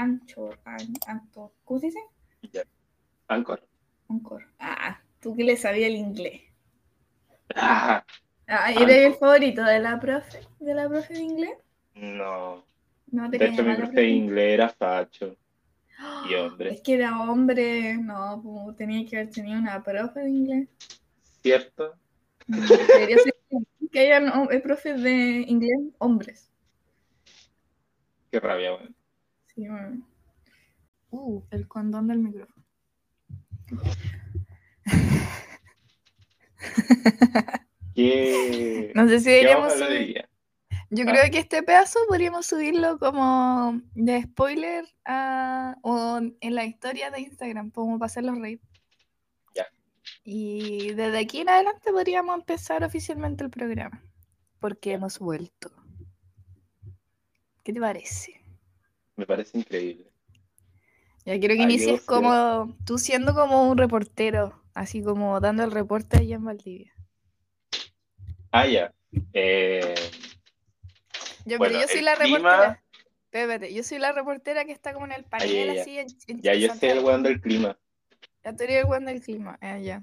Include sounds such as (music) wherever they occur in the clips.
Anchor, an, Anchor. ¿Cómo se dice? Ya. Anchor. Anchor. Ah, tú que le sabías el inglés. Ah, Ah, ¿eres el favorito de la profe? ¿De la profe de inglés? no. No te De hecho, mi profe de inglés era facho. (gasps) y hombre. Es que era hombre, no, tenía que haber tenido una profe de inglés. ¿Cierto? Debería ser que hayan profes de inglés hombres. Qué rabia, weón. Uh, el condón del micrófono. ¿Qué, No sé si ¿Qué vamos deberíamos subir. Yo Ah. creo que este pedazo podríamos subirlo como de spoiler a- o en la historia de Instagram, como para hacerlos reír. Ya. Y desde aquí en adelante podríamos empezar oficialmente el programa, porque hemos vuelto. ¿Qué te parece? Me parece increíble. Ya quiero que inicies como tú siendo como un reportero, así como dando el reporte allá en Valdivia. Ah, ya. Eh, Yo, Bueno, pero yo soy la clima- reportera. Espérate, yo soy la reportera que está como en el panel ya. así en, en- ya yo sé el weón del clima. La teoría del weón del clima, ah, ya.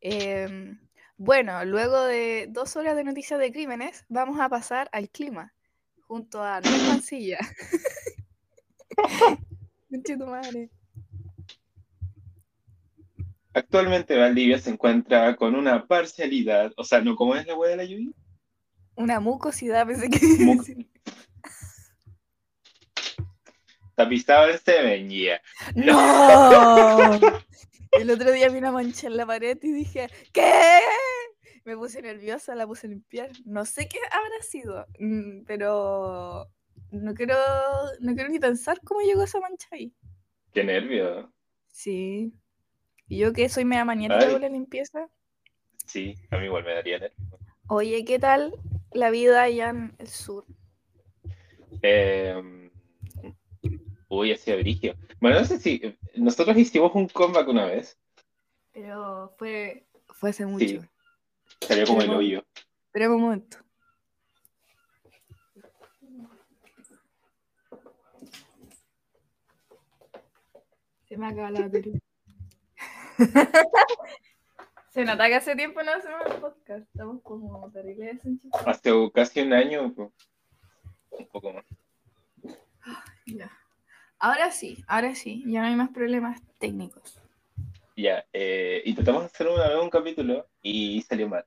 Em, bueno, luego de dos horas de noticias de crímenes, vamos a pasar al clima, junto a Noel Mancilla. Conche (laughs) tu madre. Actualmente Valdivia se encuentra con una parcialidad, o sea, no como es la weá de la lluvia. Una mucosidad, pensé que Mu- decir. Tapizado en semen, yeah. ¡No! (laughs) El otro día vi una mancha en la pared y dije, ¿qué? Me puse nerviosa, la puse a limpiar. No sé qué habrá sido, mm, pero no quiero, no quiero ni pensar cómo llegó esa mancha ahí. Qué nervio. Sí. Y yo que soy media maniática con la limpieza. Sí, a mí igual me daría nervio. Oye, ¿qué tal la vida allá en el sur? Eh, uy, ha sido brigio. Bueno, no sé si nosotros hicimos un comeback una vez. Pero fue, fue hace mucho. Salió como el hoyo. Espera un momento. Se me acaba la batería. (laughs) Se nota que hace tiempo no hacemos el podcast. Estamos como terribles. Hace casi un año, pues, un poco más. Ya. Ahora sí, ahora sí. Ya no hay más problemas técnicos. Ya, eh, intentamos hacer una vez un capítulo y salió mal.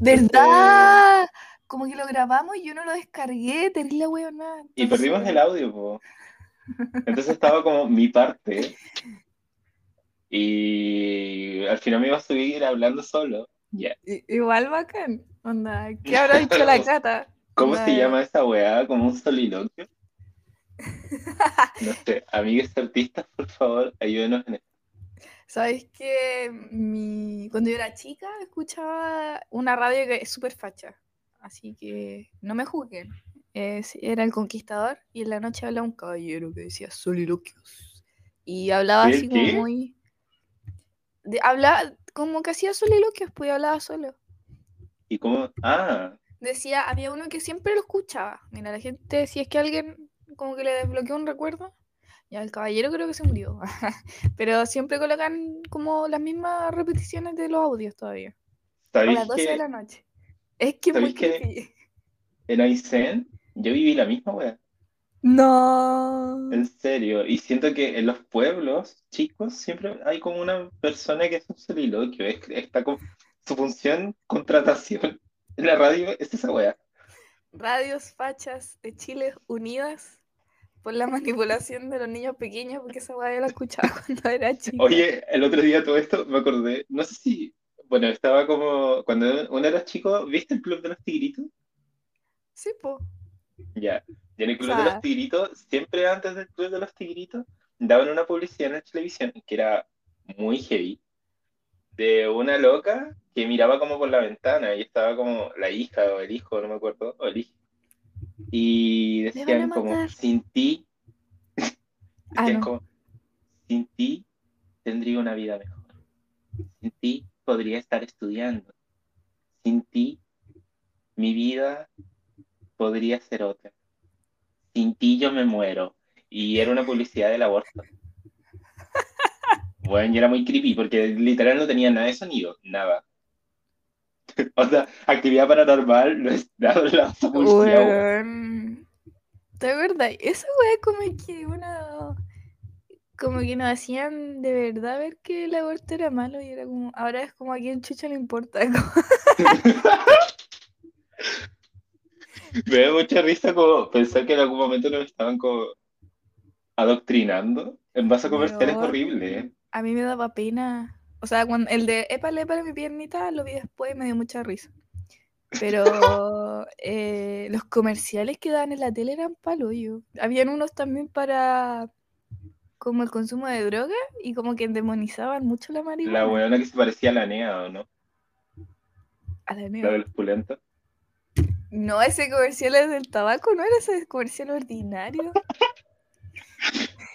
¿Verdad? Como que lo grabamos y yo no lo descargué. Terrible weona. Y perdimos el audio, po. Entonces estaba como mi parte. Y al final me iba a subir hablando solo. Ya. I- Igual bacán. Onda, ¿qué habrá dicho la (laughs) cata? ¿Cómo Onda, se llama esa weá? ¿Como un soliloquio? (laughs) No sé, amigues artistas, por favor, ayúdenos en esto. ¿Sabes que mi... cuando yo era chica escuchaba una radio que es súper facha? Así que no me juzguen. Es- era El Conquistador y en la noche hablaba un caballero que decía soliloquios. Y hablaba así como ¿Qué? muy... De, hablaba como que hacía soliloquios, pues y hablaba solo. ¿Y cómo? Ah, Decía, había uno que siempre lo escuchaba. Mira, la gente, si es que alguien como que le desbloqueó un recuerdo, ya el caballero creo que se murió. (laughs) Pero siempre colocan como las mismas repeticiones de los audios todavía. A ¿sabéis las 12 de la noche. Es que muy ¿sabéis que- Aysén yo viví la misma weá? No. En serio, y siento que en los pueblos chicos siempre hay como una persona que es un soliloquio, es, está con su función contratación. En la radio es esa weá. Radios fachas de Chile unidas por la manipulación de los niños pequeños, porque esa weá yo la escuchaba (laughs) cuando era chica. Oye, el otro día todo esto me acordé, no sé si, bueno, estaba como, cuando uno era chico, ¿viste el Club de los Tigritos? Sí, po. Ya, y en el Club O de sea- los Tigritos, siempre antes del Club de los Tigritos, daban una publicidad en la televisión que era muy heavy, de una loca que miraba como por la ventana y estaba como la hija o el hijo, no me acuerdo, o el hijo. Y decían como, sin ti, Ah, decían no. como, sin ti tendría una vida mejor. Sin ti podría estar estudiando. Sin ti mi vida podría ser otra. Sin ti yo me muero. y era una publicidad del aborto. (laughs) Bueno, y era muy creepy porque literal no tenía nada de sonido, nada. (laughs) O sea, actividad paranormal no es nada la publicidad. Weón. ¿De verdad? Esa weá como que uno... Como que nos hacían de verdad ver que el aborto era malo y era como... Ahora es como a quien chucha le importa. (laughs) (laughs) Me da mucha risa como pensar que en algún momento nos estaban como adoctrinando en base a comerciales Weón. horribles. ¿eh? A mí me daba pena. O sea, cuando el de épale, épale mi piernita lo vi después y me dio mucha risa. Pero (laughs) eh, los comerciales que daban en la tele eran paloyo. Habían unos también para como el consumo de droga y como que demonizaban mucho la La marihuana. weona que se parecía a la NEA, ¿o no? A la La neo. de los pulentos. No, ese comercial es del tabaco, ¿no era ese comercial ordinario? (laughs)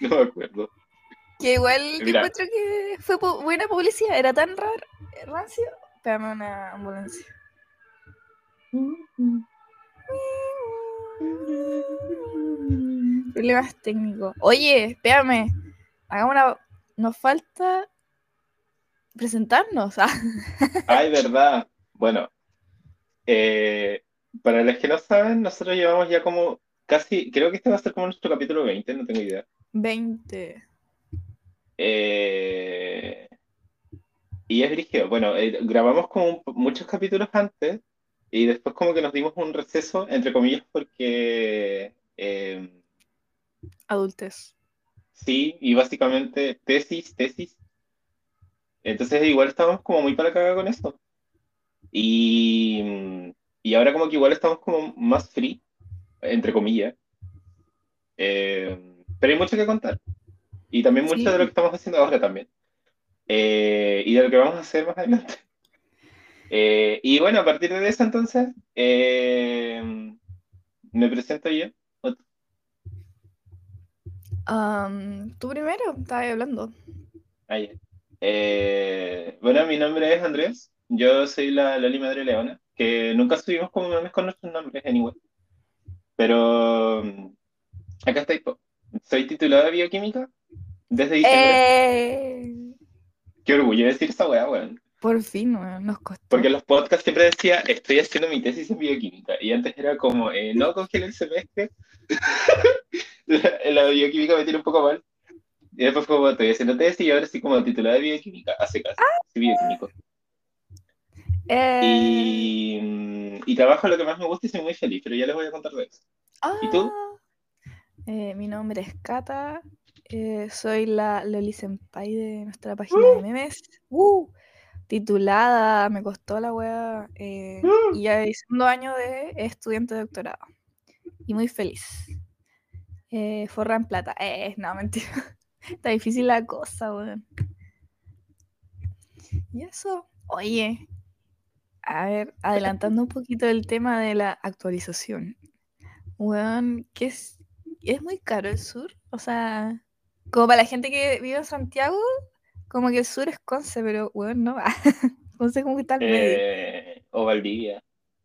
No me acuerdo. Que igual Mira. encuentro que fue buena publicidad, era tan raro, rancio. Espérame una ambulancia. Problemas técnicos. Oye, espérame. Hagamos una. Nos falta presentarnos. ah. Ay, verdad. Bueno, eh, para los que no saben, nosotros llevamos ya como casi, creo que este va a ser como nuestro capítulo 20, no tengo idea. 20. Eh, y es brígido. Bueno, eh, grabamos como muchos capítulos antes y después como que nos dimos un receso, entre comillas, porque eh, Adultes. sí, y básicamente tesis, tesis. Entonces igual estábamos como muy para cagar con eso. Y, y ahora como que igual estamos como más free, entre comillas. Eh, pero hay mucho que contar. Y también mucho Sí. de lo que estamos haciendo ahora también. Eh, y de lo que vamos a hacer más adelante. Eh, y bueno, a partir de eso entonces, me presento yo. Am, Tú primero, estaba hablando. Ah, bueno, mi nombre es Andrés. Yo soy la Loli Madre Leona, que nunca subimos como memes con nuestros nombres, anyway. Pero mm, acá po. Soy titulado de bioquímica desde diciembre. ¡Eh! Qué orgullo decir esa weá, weón. Por fin, weón, nos costó. Porque en los podcasts siempre decía, estoy haciendo mi tesis en bioquímica. Y antes era como, eh, no (laughs) congela el semestre. (laughs) la bioquímica me tiene un poco mal. Y después como, estoy haciendo tesis y ahora sí como titulada de bioquímica. Hace caso. Soy bioquímico. Eh, Y, mm, y trabajo lo que más me gusta y soy muy feliz, pero ya les voy a contar de eso. ¿y tú? ah, eh, mi nombre es Kata. eh, soy la Loli Senpai de nuestra página de memes. Uh, titulada, me costó la wea. eh, y ya hice un año de estudiante de doctorado. Y muy feliz. Eh, forra en plata. Eh, no, mentira. (laughs) Está difícil la cosa, weón. Y eso, oye, a ver, adelantando un poquito el tema de la actualización. Weón, que es, es muy caro el sur. O sea, como para la gente que vive en Santiago, como que el sur es Conce, pero weón, no. (laughs) Conce como que está al medio. Eh, o Valdivia,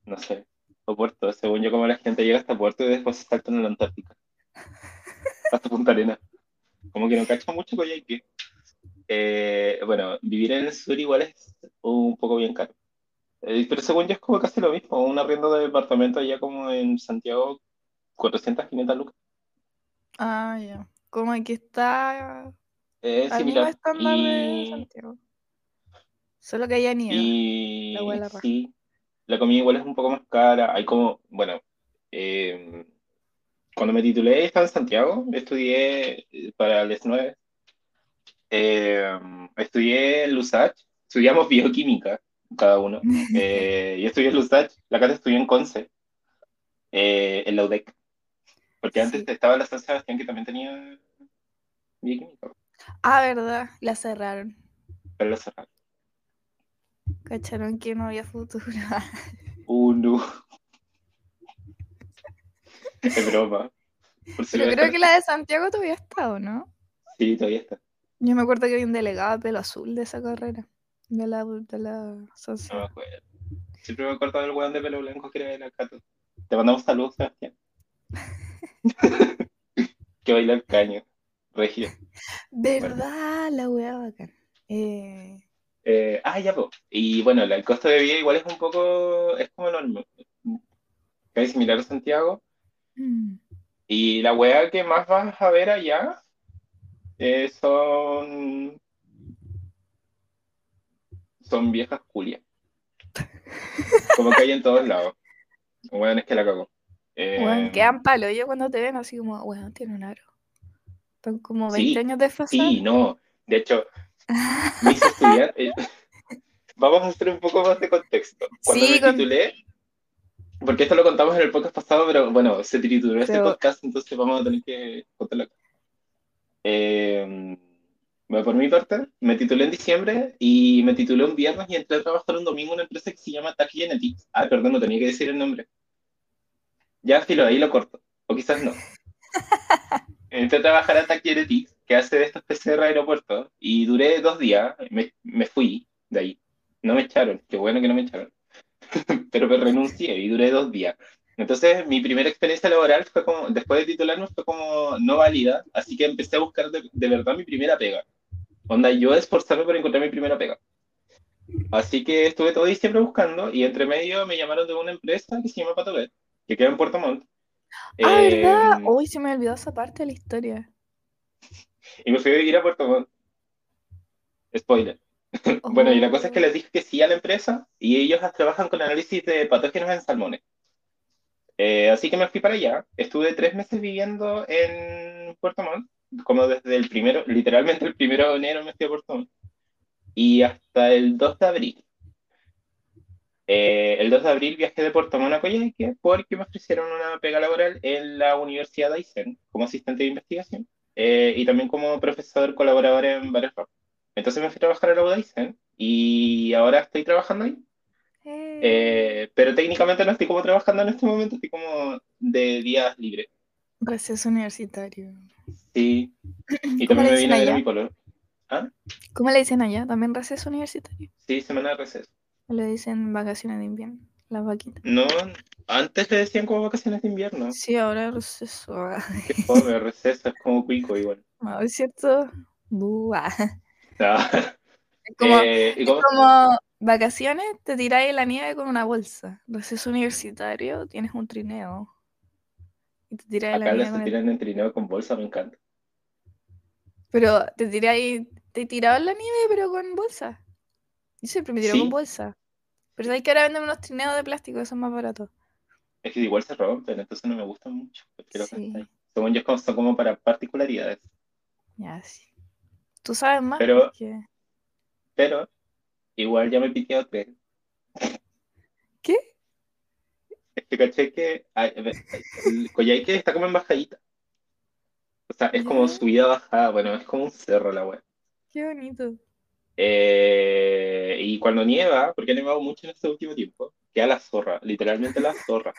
no sé. O Puerto, según yo, como la gente llega hasta Puerto y después se salta en la Antártica. (laughs) Hasta Punta Arena. Como que no cacha mucho Coyhaique. Eh, bueno, vivir en el sur igual es un poco bien caro. Eh, pero según yo es como casi lo mismo. Un arriendo de departamento allá como en Santiago, 400, 500 lucas. Ah, ya. Como que está Es similar. estándar de Y, Santiago. Solo que allá nieva. y La raja. sí, la comida igual es un poco más cara. Hay como, bueno, eh, cuando me titulé estaba en Santiago, estudié eh, para el S9, eh, estudié en Lusach, estudiamos bioquímica cada uno. (laughs) Eh, yo estudié en Lusach, la Cata estudió en Conce, eh, en la UDEC, porque antes Sí. estaba la San Sebastián que también tenía bioquímica, Ah, verdad, la cerraron. pero la cerraron. Cacharon que no había futuro. (laughs) Uh, no. Es broma. Por si Pero lo creo que la de Santiago todavía está, ¿o no? Sí, todavía está. Yo me acuerdo que había un delegado de pelo azul de esa carrera. De la, de la No. Siempre me acuerdo del weón de pelo blanco que era de la Cato. Te mandamos saludos, Sebastián. (laughs) que baila el caño. Regio. ¿Verdad? La weá bacán. Eh, Eh, ah, ya, pues. Y bueno, el costo de vida igual es un poco, es como enorme. Es similar a Santiago. mm, Y la weá que más vas a ver allá eh, son, son viejas culias. Como que hay en todos lados. Weón, es que la cago. Eh, weón, quedan palo. Yo cuando te ven así como, weón, tiene un aro. Están como 20 Sí, años desfasados. Sí, no. De hecho, mis estudiantes. Vamos a hacer un poco más de contexto. Cuando Sí, me con- titulé, porque esto lo contamos en el podcast pasado, pero bueno, se tituló este Pero- podcast, entonces vamos a tener que contarlo. Eh, bueno, por mi parte, me titulé en diciembre y me titulé un viernes y entré a trabajar un domingo en una empresa que se llama Tag Genetics. Ah, perdón, no tenía que decir el nombre. Ya, filo, ahí lo corto. O quizás no. (laughs) Entré a trabajar a Tag Genetics, que hace de estos PCR aeropuertos, y duré dos días. Me, me fui de ahí. No me echaron. Qué bueno que no me echaron. (laughs) Pero me renuncié y duré dos días. Entonces, mi primera experiencia laboral fue como, después de titularme, fue como no válida, así que empecé a buscar de, de verdad mi primera pega. Onda, yo esforzarme por encontrar mi primera pega. Así que estuve todo diciembre buscando y entre medio me llamaron de una empresa que se llama Patobet, que queda en Puerto Montt. Ah, Eh, ¿verdad? Uy, se me olvidó esa parte de la historia. y me fui a vivir a Puerto Montt. Spoiler. (laughs) Bueno, y la cosa es que les dije que sí a la empresa y ellos trabajan con análisis de patógenos en salmones. Eh, así que me fui para allá. Estuve tres meses viviendo en Puerto Montt, como desde el primero, literalmente el primero de enero me fui a Puerto Montt, y hasta el 2 de abril. Eh, el 2 de abril viajé de Puerto Montt a Coyhaique porque me ofrecieron una pega laboral en la Universidad de Aysén como asistente de investigación eh, y también como profesor colaborador en varios ramos. Entonces me fui a trabajar a la UDAISEN y ahora estoy trabajando ahí. Eh, pero técnicamente no estoy como trabajando en este momento, estoy como de días libres. Receso universitario. Sí. (clears throat) Y ¿Cómo también le me dicen a allá? mi color. ¿Ah? ¿Cómo le dicen allá? ¿También receso universitario? Sí, semana de receso. ¿O le dicen vacaciones de invierno? Las vaquitas. No, antes le decían como vacaciones de invierno. Sí, ahora receso. (laughs) Qué fome, receso es como cuico igual. No, es cierto. Buah. Ah, (laughs) Es como, eh, ¿y es como vacaciones, te tiráis en la nieve con una bolsa. Receso universitario, tienes un trineo. Y te la Acá los se el... tiran en trineo con bolsa, me encanta. Pero te tiráis, te tirado en la nieve, pero con bolsa. Yo siempre me tiro Sí. con bolsa. Pero sabéis que ahora venden unos trineos de plástico, que son más baratos. Es que igual se rompen, entonces no me gustan mucho. Sí. Según yo, son como para particularidades. Ya, sí. Tú sabes más Pero- porque- Pero igual ya me piqué a tres. ¿Qué? Que caché que Coyhaique está como en bajadita. O sea, es como subida, bajada. Bueno, es como un cerro la web. Qué bonito. Eh, y cuando nieva, porque ha nevado mucho en este último tiempo, queda la zorra, literalmente la zorra.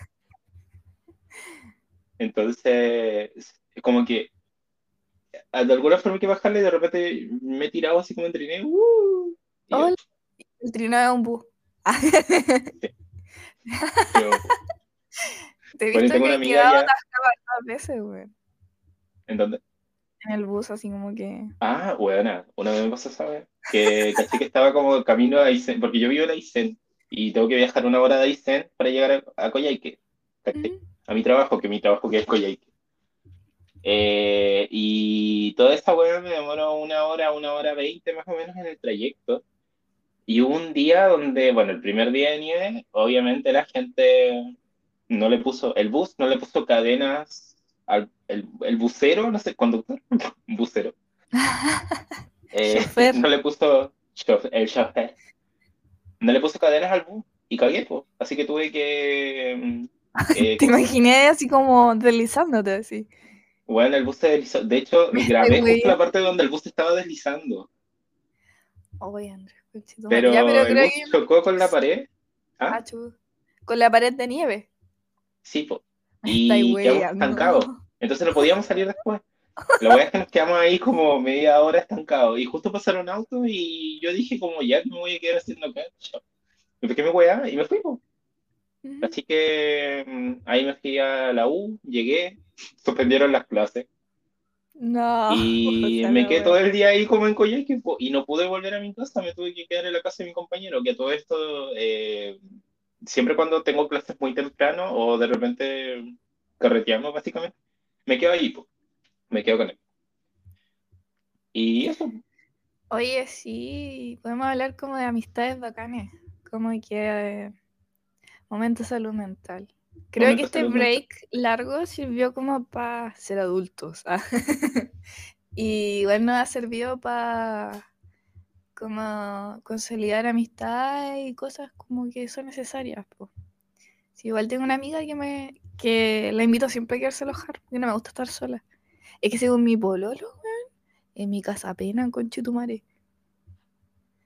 Entonces, es como que de alguna forma hay que bajarle y de repente me he tirado así como en trineo. ¡uh! El trineo es un bus. yo, (laughs) Te he visto que he quedado atascada varias veces, güey. ¿en dónde? En el bus, así como que. Ah, buena, una vez me pasó, ¿sabes? Que caché que estaba como camino a Aysén, porque yo vivo en Aysén y tengo que viajar una hora de Aysén para llegar a, a Coyhaique, ¿cachai? Ujú. A mi trabajo, que mi trabajo que es Coyhaique. Eh, y toda esta weá me demoró una hora, una hora veinte más o menos en el trayecto. Y hubo un día donde, bueno, el primer día de nieve, obviamente la gente no le puso, el bus no le puso cadenas al el, el bucero, no sé, conductor, (laughs) bucero. (laughs) Eh, Chofer. no le puso el chofer. No le puso cadenas al bus y cagué. Así que tuve que. mm, (laughs) eh, Te ¿cómo se- imaginé así como deslizándote así. Bueno, el bus se deslizó. De hecho, grabé justo la parte donde el bus estaba deslizando. Oye, Andrés. Pero, Ya, pero el creo bus que. chocó con la pared. ¿Ah? Ah. Con la pared de nieve. Sí, po. (laughs) Y quedamos estancados. Entonces no podíamos salir después. La verdad es que nos quedamos ahí como media hora estancados. Y justo pasaron autos y yo dije como ya me voy a quedar haciendo acá. Me pegué mi weá y me fui, po. Así que mm, ahí me fui a la U, llegué, suspendieron las clases. No. Y (laughs) me quedé todo el día ahí como en Coyhaique y no pude volver a mi casa, me tuve que quedar en la casa de mi compañero, que todo esto, eh, siempre cuando tengo clases muy temprano o de repente carreteamos básicamente, me quedo ahí, po, me quedo con él. Y eso, Oye, sí, podemos hablar como de amistades bacanes, como que eh, momento salud mental. Creo Momento que este mental. break largo sirvió como para ser adultos. ah. (laughs) y igual nos ha servido para como consolidar amistades y cosas como que son necesarias. po. Sí, igual tengo una amiga que me que la invito siempre a quedarse a alojar, porque no me gusta estar sola. Es que según mi pololo, en mi casa pena con Chitumare.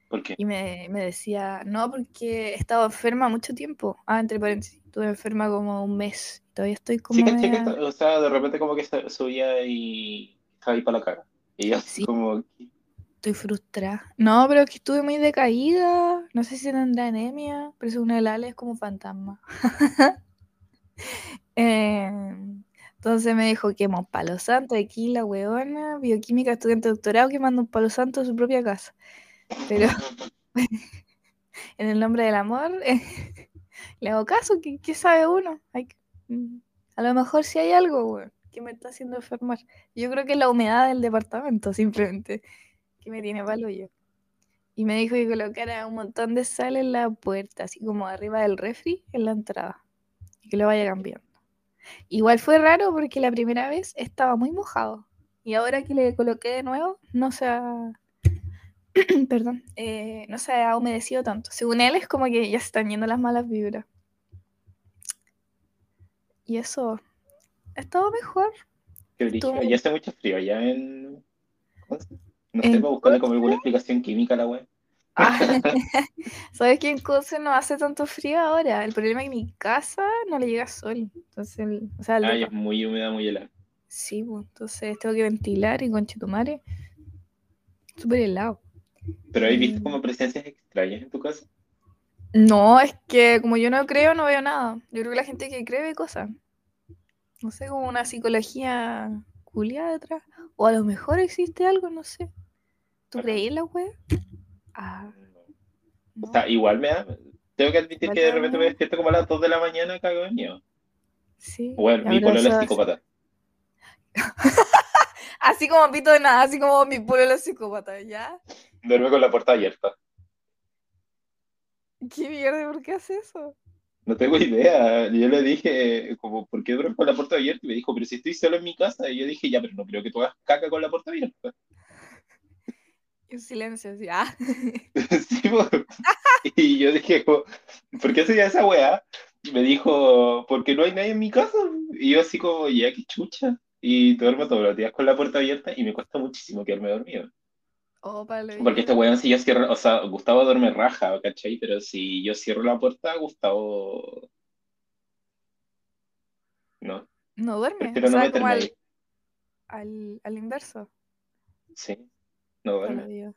¿por qué? Y me, me decía, no, porque he estado enferma mucho tiempo. Ah, entre paréntesis, estuve enferma como un mes. Todavía estoy como Sí, que, media- esta- o sea, de repente como que subía y estaba ahí para la cara. Y yo así Sí. como, Estoy frustrada. No, pero es que estuve muy decaída. No sé si tendrá anemia, pero según el Ale es como fantasma. (laughs) Eh, entonces me dijo, quema un palo santo aquí la weona, bioquímica, estudiante de doctorado, quemando un palo santo en su propia casa. Pero (laughs) en el nombre del amor, (laughs) le hago caso, ¿qué, sabe uno? Hay que- mm, a lo mejor si hay algo, que me está haciendo enfermar. Yo creo que es la humedad del departamento, simplemente, que me tiene palo yo. Y me dijo que colocara un montón de sal en la puerta, así como arriba del refri, en la entrada, y que lo vaya cambiando. Igual fue raro porque la primera vez estaba muy mojado, y ahora que le coloqué de nuevo, no se ha... (clears throat) Perdón, eh, no se ha humedecido tanto. Según él es como que ya se están yendo las malas vibras. Y eso ha estado mejor. qué Ya hace mucho frío, allá en... ¿cómo se- No ¿En sé, para buscarle como alguna explicación química a la web. Ah, (laughs) ¿Sabes que en Conce no hace tanto frío ahora? El problema es que mi casa no le llega sol. Entonces, el- o sea, el Ay, depa- es muy húmeda, muy helada. Sí, pues, entonces tengo que ventilar y con chetumare. Súper helado. Pero ¿has visto como presencias extrañas en tu casa? No, es que como yo no creo, no veo nada. Yo creo que la gente que cree ve cosas. No sé, como una psicología culiada detrás. O a lo mejor existe algo, no sé. ¿Tú creí en la web? Ah, O no. sea, igual me da... Tengo que admitir que de repente me despierto como a las 2 de la mañana cago de miedo. Sí. Bueno, mi pololo es psicópata. (laughs) Así como pito de nada, así como mi pueblo es psicópata, ¿ya? Duerme con la puerta abierta. ¿Qué mierda? ¿Por qué hace eso? No tengo idea. Yo le dije, como, ¿por qué duermes con la puerta abierta? Y me dijo, pero si estoy solo en mi casa. Y yo dije, ya, pero no creo que tú hagas caca con la puerta abierta. Y un silencio, así, ah. (laughs) Sí. Y yo dije, ¿por qué hacía esa weá? Me dijo, porque no hay nadie en mi casa. Y yo así como, ya, qué chucha. Y duermo todos los días con la puerta abierta y me cuesta muchísimo quedarme dormido. Oh, palo, Porque este weón, si yo cierro, o sea, Gustavo duerme raja, ¿cachai? Pero si yo cierro la puerta, Gustavo... No, No duerme, prefiero o no sea, meterme como al, ahí. al, al inverso. Sí, no.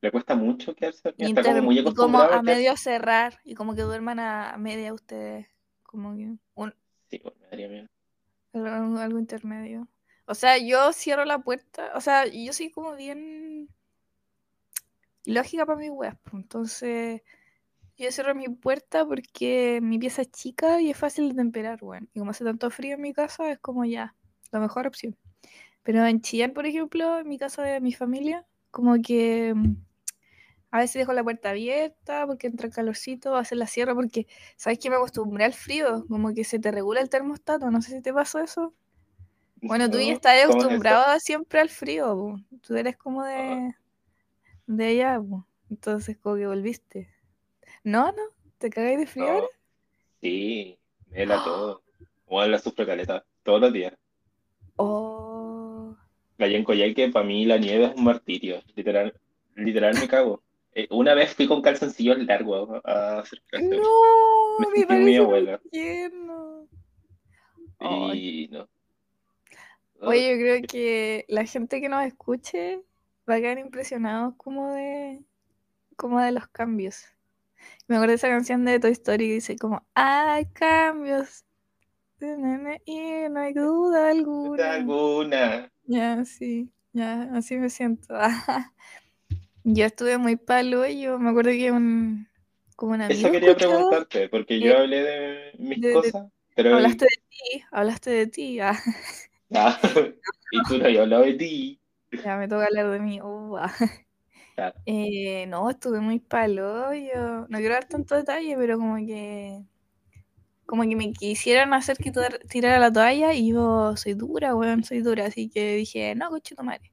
Le cuesta mucho quedarse Está como muy y como a medio cerrar, y como que duerman a, media ustedes, como que un, Sí, bueno, me daría miedo. algo, algo intermedio. O sea, yo cierro la puerta, o sea, yo soy como bien lógica para mis weas, pues, entonces yo cierro mi puerta porque mi pieza es chica y es fácil de temperar, weón. Y como hace tanto frío en mi casa, es como ya, la mejor opción. Pero en Chillán, por ejemplo, en mi casa de mi familia, como que mm, a veces dejo la puerta abierta porque entra calorcito, a veces la cierro porque, ¿sabes que me acostumbré al frío? Como que se te regula el termostato, no sé si te pasó eso. Bueno, tú ya estás acostumbrado siempre al frío, po. Tú eres como de, de allá, po. Entonces como que volviste. No, no, ¿te cagáis de frío No. ahora? Sí, me la todo. O la sufro caleta, todos los días. Oh, Allá en Coyhaique, para mí la nieve es un martirio. Literal, literal me cago. Eh, una vez fui con calzoncillos largos a hacer clases. no, Me me muy abuela. tierno. Y no. Oye, yo creo que la gente que nos escuche va a quedar impresionados como de, como de los cambios. Me acuerdo de esa canción de Toy Story que dice como, hay cambios. Y no hay duda Duda alguna. alguna. Ya, sí, ya, así me siento. (laughs) Yo estuve muy palo, yo me acuerdo que un, como un Eso amigo quería escuchaba, preguntarte, porque yo hablé de mis de- de- cosas, pero hablaste de ti, hablaste de ti, ah, (laughs) Ah, (laughs) y tú no habías hablado de ti. ya me toca hablar de mí. uh, ah. Claro. Eh, no, estuve muy palo, yo no quiero dar tanto detalle, pero como que como que me quisieran hacer que tir- tirara la toalla y yo soy dura, weón, soy dura, así que dije, no, coche tu madre.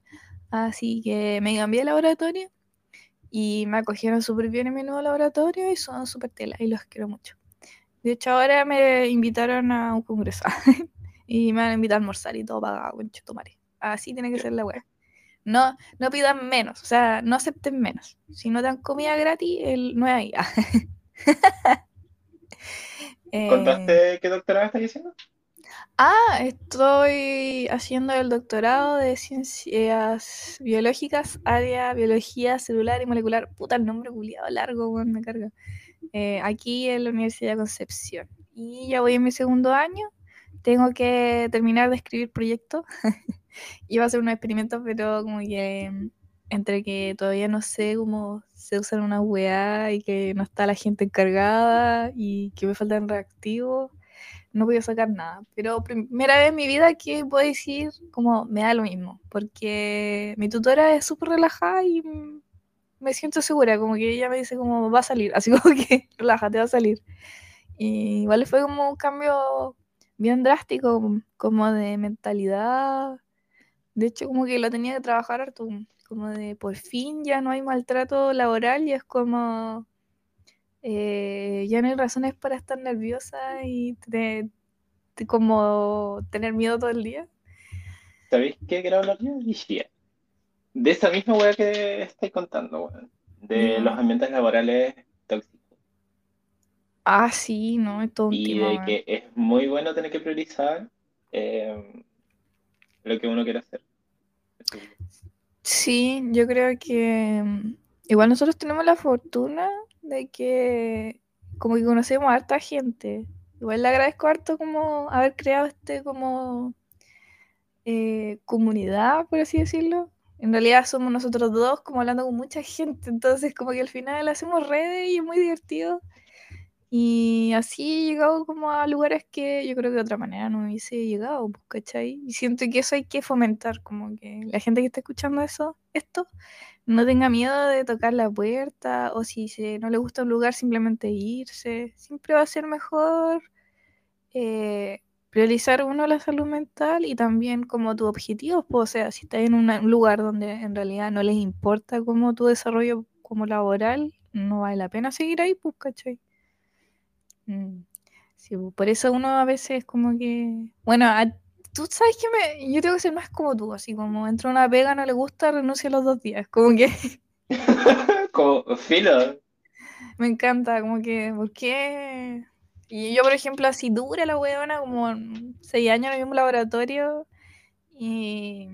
Así que me cambié de laboratorio y me acogieron súper bien en mi nuevo laboratorio y son súper tela y los quiero mucho. De hecho, ahora me invitaron a un congreso (laughs) y me van a invitar a almorzar y todo pagado, conche tu madre. Así tiene que ser la weá. No, no pidan menos, o sea, no acepten menos. Si no dan comida gratis, el, no es ahí. (laughs) Eh, ¿Contaste qué doctorado estás diciendo? Ah, estoy haciendo el doctorado de ciencias biológicas, área biología celular y molecular. Puta, el nombre culiado largo, me carga. Eh, aquí en la Universidad de Concepción. Y ya voy en mi segundo año. Tengo que terminar de escribir proyectos. (laughs) Iba a hacer unos experimentos, pero como que entre que todavía no sé cómo se usan una weá y que no está la gente encargada y que me faltan reactivos no voy a sacar nada. Pero primera vez en mi vida que puedo decir como me da lo mismo, porque mi tutora es súper relajada y me siento segura, como que ella me dice como va a salir, (laughs) así como que relájate, va a salir. Y igual fue como un cambio bien drástico, como de mentalidad. De hecho, como que lo tenía que trabajar harto, como de por fin ya no hay maltrato laboral y es como eh, ya no hay razones para estar nerviosa y te- te- como tener miedo todo el día. ¿Sabéis qué quiero hablar yo? De esa misma weá que estáis contando. De los ambientes laborales tóxicos. Ah, sí, no, es todo un Y tema. de que es muy bueno tener que priorizar eh, lo que uno quiere hacer. Sí, yo creo que mm, igual nosotros tenemos la fortuna de que como que conocemos a harta gente. Igual le agradezco harto como haber creado este como eh, comunidad, por así decirlo. En realidad somos nosotros dos como hablando con mucha gente, entonces como que al final hacemos redes y es muy divertido. Y así he llegado como a lugares que yo creo que de otra manera no hubiese llegado, pues, ¿cachai? Y siento que eso hay que fomentar, como que la gente que está escuchando eso, esto, no tenga miedo de tocar la puerta o si se, no le gusta un lugar simplemente irse. Siempre va a ser mejor eh, priorizar uno la salud mental y también como tus objetivos, pues, o sea, si estás en un lugar donde en realidad no les importa como tu desarrollo como laboral, no vale la pena seguir ahí, pues, ¿cachai? Mm, Sí, por eso uno a veces como que... Bueno, a- tú sabes que me... yo tengo que ser más como tú, así como entra una pega, no le gusta, renuncia a los dos días, como que (laughs) Como filo. (laughs) me encanta, como que, ¿por qué? Y yo, por ejemplo, así dura la weona, como seis años en el mismo laboratorio y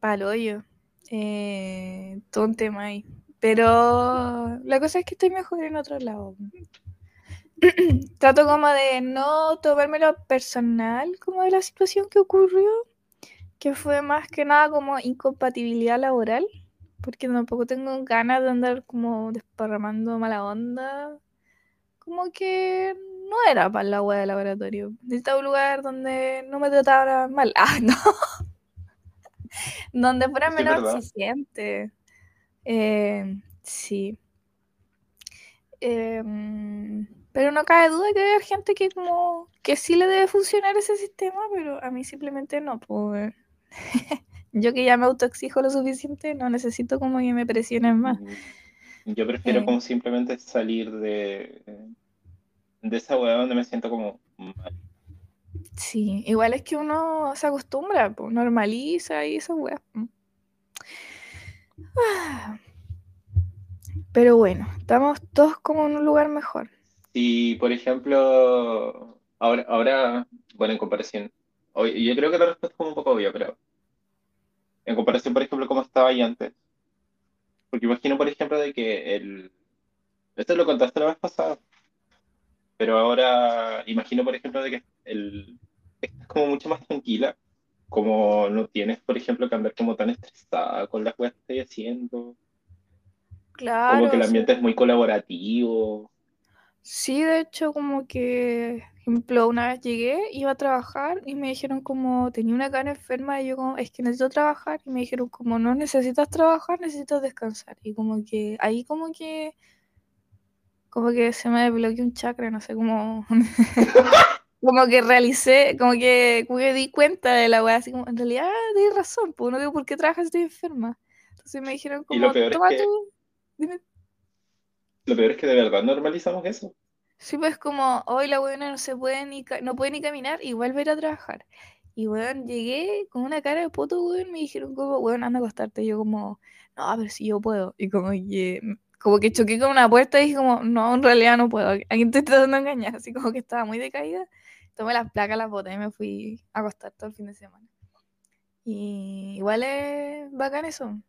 palo hoyo. Eh, todo un tema ahí. Pero la cosa es que estoy mejor en otro lado. (clears throat) Trato como de no tomármelo personal como de la situación que ocurrió, que fue más que nada como incompatibilidad laboral, porque tampoco tengo ganas de andar como desparramando mala onda. Como que no era para la wea de laboratorio. Necesitaba un lugar donde no me trataran mal. (laughs) Ah, no. donde fuera Sí, menos exigente. Eh, sí. Eh, pero no cabe duda que hay gente que como que sí le debe funcionar ese sistema, pero a mí simplemente no. Pues, (laughs) yo que ya me autoexijo lo suficiente, no necesito como que me presionen más. Yo prefiero Eh, como simplemente salir de, de esa weá donde me siento como mal. sí, igual es que uno se acostumbra, pues, normaliza y esa weá. Ah. Pero bueno, estamos todos como en un lugar mejor. Si, por ejemplo, ahora, ahora, bueno, en comparación, hoy- yo creo que la respuesta es como un poco obvia, pero en comparación, por ejemplo, como estaba ahí antes, porque imagino, por ejemplo, de que el, esto lo contaste la vez pasada, pero ahora imagino, por ejemplo, de que el, estás como mucho más tranquila como no tienes, por ejemplo, que andar como tan estresada con las cosas que estás haciendo. Claro. Como que el sí. ambiente es muy colaborativo. Sí, de hecho, como que, ejemplo, una vez llegué, iba a trabajar y me dijeron como, tenía una cara enferma y yo como, es que necesito trabajar y me dijeron como, no necesitas trabajar, necesitas descansar. Y como que, ahí como que, como que se me desbloqueó un chakra, no sé, como, (laughs) como que realicé, como que, como que di cuenta de la weá, así como, en realidad tienes razón, pues no digo por qué trabajas, estoy enferma. Entonces me dijeron como, es toma que- tú, dime. Lo peor es que de verdad normalizamos eso. Sí, pues como hoy la buena no se puede ni no puede ni caminar, igual va a a trabajar. Y weón, llegué con una cara de poto, weón, me dijeron como, weón, anda a acostarte. Y yo como, no, pero si yo puedo. Y como que, como que choqué con una puerta y dije como, no, en realidad no puedo. ¿A quién te tratando de engañar? Así como que estaba muy decaída. Tomé las placas, las boté y me fui a acostar todo el fin de semana. Y igual es bacán eso.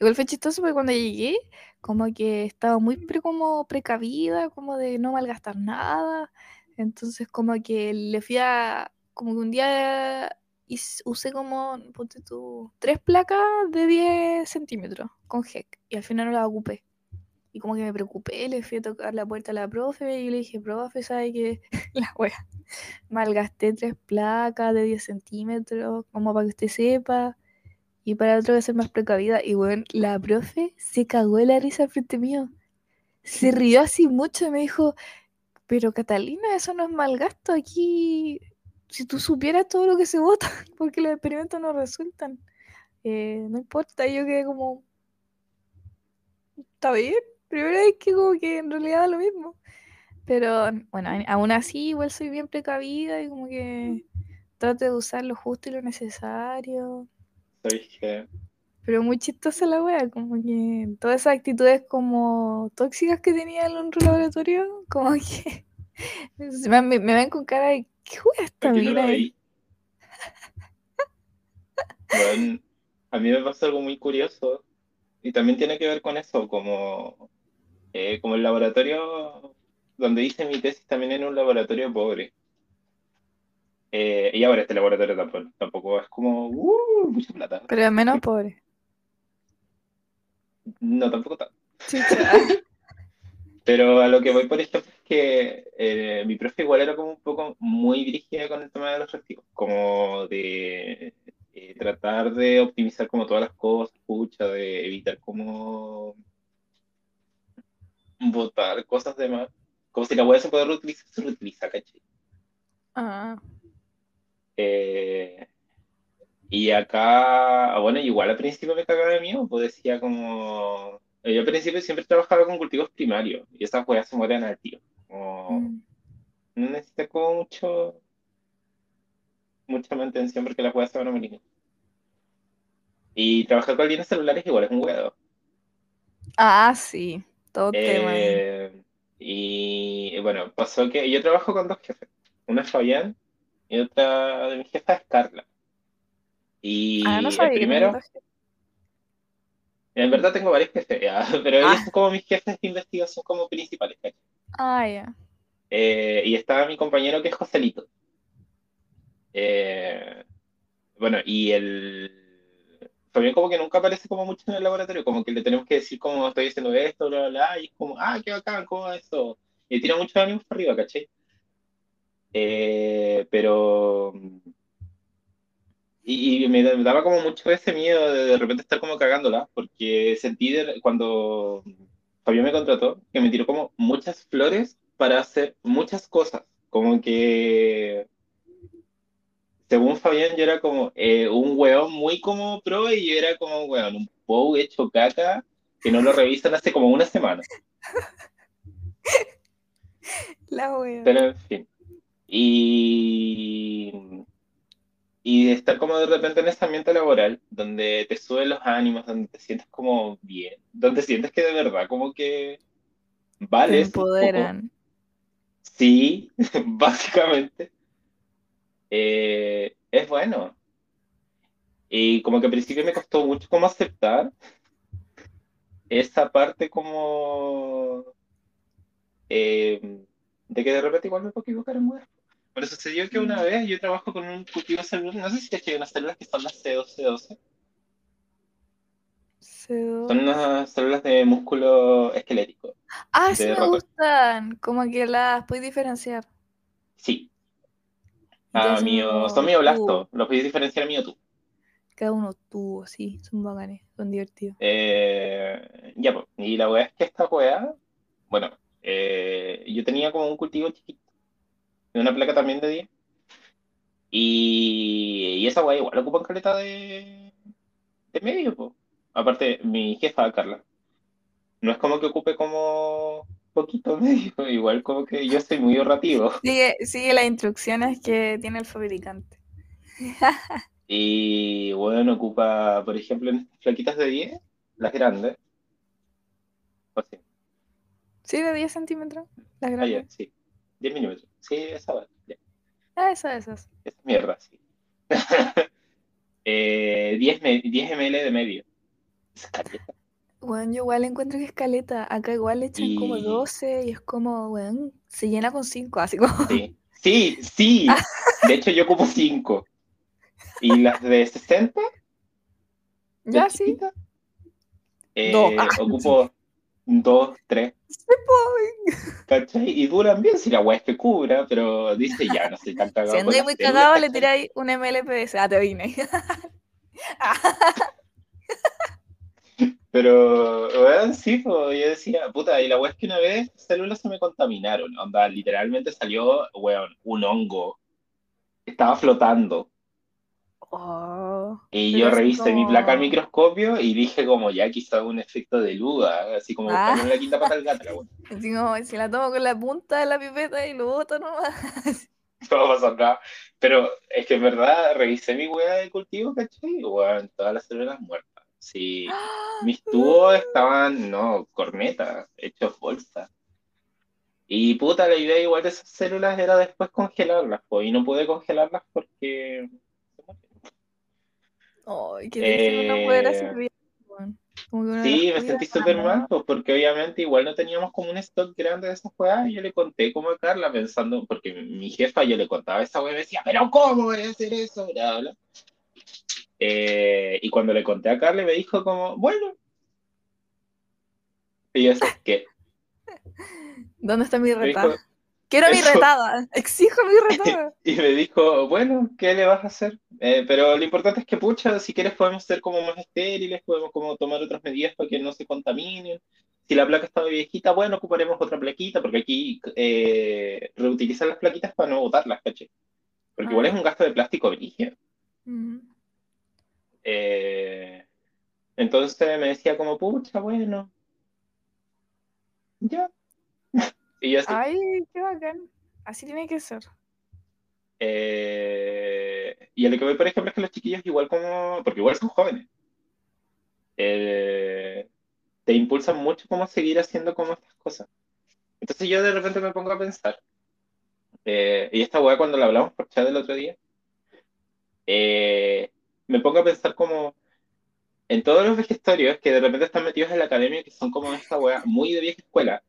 Igual fue chistoso porque cuando llegué, como que estaba muy pre, como precavida, como de no malgastar nada. Entonces como que le fui a, como que un día usé como, ponte tú, tres placas de 10 centímetros con HEC y al final no las ocupé. Y como que me preocupé, le fui a tocar la puerta a la profe y le dije, profe, ¿sabe qué? (laughs) La wea. Malgasté tres placas de 10 centímetros, como para que usted sepa. Y para otra vez ser más precavida. Y bueno, la profe se cagó de la risa al frente mío. Se (laughs) rió así mucho y me dijo, pero Catalina, eso no es mal gasto aquí. Si tú supieras todo lo que se vota, (laughs) porque los experimentos no resultan. Eh, no importa, yo quedé como, está bien. Primera vez que como que en realidad da lo mismo. Pero bueno, aún así igual soy bien precavida y como que trato de usar lo justo y lo necesario. ¿Sabéis que Pero muy chistosa la wea, como que todas esas actitudes como tóxicas que tenía en otro laboratorio, como (laughs) que me, ven con cara de ¿qué wea esta aquí no mina? lo es?". veis? Bueno, a mí me pasó algo muy curioso y también tiene que ver con eso, como, eh, como el laboratorio donde hice mi tesis también era un laboratorio pobre. Eh, y ahora este laboratorio tampoco, tampoco es como, uh, mucha plata. Pero al menos pobre. No, tampoco tanto. (laughs) Pero a lo que voy, por ejemplo, es que eh, mi profe igual era como un poco muy dirigida con el tema de los reactivos, como de eh, tratar de optimizar como todas las cosas, pucha, de evitar como botar cosas de más, como si la web se puede reutilizar, se reutiliza, ¿cachai? Ah, Eh, y acá, bueno, igual al principio me cagaba de miedo, pues decía como... Yo al principio siempre trabajaba con cultivos primarios y esas weas se mueren al tiro. Como, mm. no necesita como mucho mucha mantención porque las weas se van a morir. Y trabajar con líneas celulares igual es un huevo. Ah, sí, todo tema. Eh, y bueno, pasó que yo trabajo con dos jefes. Una es Fabián y otra de mis jefas es Carla. Y Ah, no el primero, en verdad tengo varios jefes, ya, (laughs) pero ellos Ah. son como mis jefes de investigación como principales. ¿cachai? Ah, ya. Eh, y estaba mi compañero que es Joselito. Eh, bueno, y el Fabián como que nunca aparece como mucho en el laboratorio, como que le tenemos que decir cómo estoy haciendo esto, bla, bla, bla, y es como, ah, qué bacán, cómo es eso. Y tira mucho ánimo para arriba, ¿cachai? Eh, pero... Y, y me, daba como mucho ese miedo de de repente estar como cagándola, porque sentí de- cuando Fabián me contrató que me tiró como muchas flores para hacer muchas cosas, como que según Fabián, yo era como eh, un weón muy como pro y yo era como un weón, un pou hecho caca que no lo revisan hace como una semana. (laughs) La wea. Pero en fin. Y, y de estar como de repente en ese ambiente laboral, donde te suben los ánimos, donde te sientes como bien, donde sientes que de verdad como que Te vales poco. empoderan. Sí, (laughs) básicamente. Eh, es bueno. Y como que al principio me costó mucho como aceptar esa parte como eh, de que de repente igual me puedo equivocar en weas. Bueno, sucedió que una vez yo trabajo con un cultivo celular, no sé si te unas células que son las C2, C12. CO. Son unas células de músculo esquelético. Ah, sí me roca. gustan. Como que las puedes diferenciar. Sí. Ah, mío, son mioblastos. tubos. Lo podéis diferenciar mío tú. Cada uno tuvo, sí. Son bacanes. Son divertidos. Eh, ya, pues. Y la weá es que esta weá, bueno, eh, yo tenía como un cultivo chiquito, de una placa también de 10. Y, y esa weá igual ocupan caleta de, de medio, pues. Aparte, mi jefa, Carla, no es como que ocupe como poquito (laughs) medio, igual como que yo soy muy ahorrativo. Sigue, sigue las instrucciones que tiene el fabricante. (laughs) Y bueno, ocupa, por ejemplo, en estas plaquitas de 10, las grandes. O sí, Sí, de 10 centímetros. Las ah, ya, sí, 10 milímetros. Sí, esa va, ya. Ah, esas, esas. Esa mierda, sí. (laughs) eh, 10, me- 10 ml de medio. Es caleta. Bueno, yo igual encuentro que es caleta. Acá igual le echan como Y- 12 y es como, bueno, se llena con 5, así como. Sí, sí, sí. (laughs) De hecho, yo ocupo 5. Y las de 60, de Ya, sí. chiquita, eh, Dos. Ah, ocupo 2, 3. Sí, po. ¿Cachai? Y duran bien si la weá que cubra, pero dice ya, no estoy tan cagado. (laughs) Si andáis muy cagado, le tiráis un MLPS. Ah, te vine. Pero, weón, sí, pues, yo decía, puta, y la weá es que una vez las células se me contaminaron, onda, literalmente salió, weón, un hongo. Estaba flotando. Oh, Y yo revisé mi placa al microscopio y dije como ya quizá un efecto de luga, así como Ah. la quinta pata al gato, la (laughs) si la tomo con la punta de la pipeta y lo boto nomás. (laughs) No va a pasar nada. Pero es que en verdad revisé mi weá de cultivo, ¿cachai? Y, Weón, todas las células muertas. Sí, (gasps) mis tubos estaban, no, cornetas, hechos bolsa. Y puta, la idea igual de esas células era después congelarlas, pues, y no pude congelarlas porque... Ay, qué difícil no poder hacer Eh, bien. Sí, me sentí súper mal, pues, porque obviamente igual no teníamos como un stock grande de esas weas, y yo le conté como a Carla pensando, porque mi jefa yo le contaba esa wea y me decía, pero ¿cómo voy a hacer eso? Bla, bla. Eh, y cuando le conté a Carla me dijo como, bueno. Y yo ¿qué? (laughs) ¿Dónde está mi Me Quiero mi retada. Exijo mi (laughs) retada. y me dijo, bueno, ¿qué le vas a hacer? Eh, pero lo importante es que, pucha, si quieres podemos ser como más estériles, podemos como tomar otras medidas para que no se contaminen. Si la placa está muy viejita, bueno, ocuparemos otra plaquita, porque aquí eh, reutilizan las plaquitas para no botarlas, ¿caché? Porque igual Ah. es un gasto de plástico. Mm. Eh, entonces me decía como, pucha, bueno, ya. Y Ay, qué bacán. Así tiene que ser. eh, y a lo que voy, por ejemplo, es que los chiquillos igual como, porque igual son jóvenes, eh, te impulsan mucho como seguir haciendo como estas cosas. Entonces yo de repente me pongo a pensar, eh, y esta weá cuando la hablamos por chat el otro día, eh, me pongo a pensar como en todos los vejestorios que de repente están metidos en la academia que son como esta weá muy de vieja escuela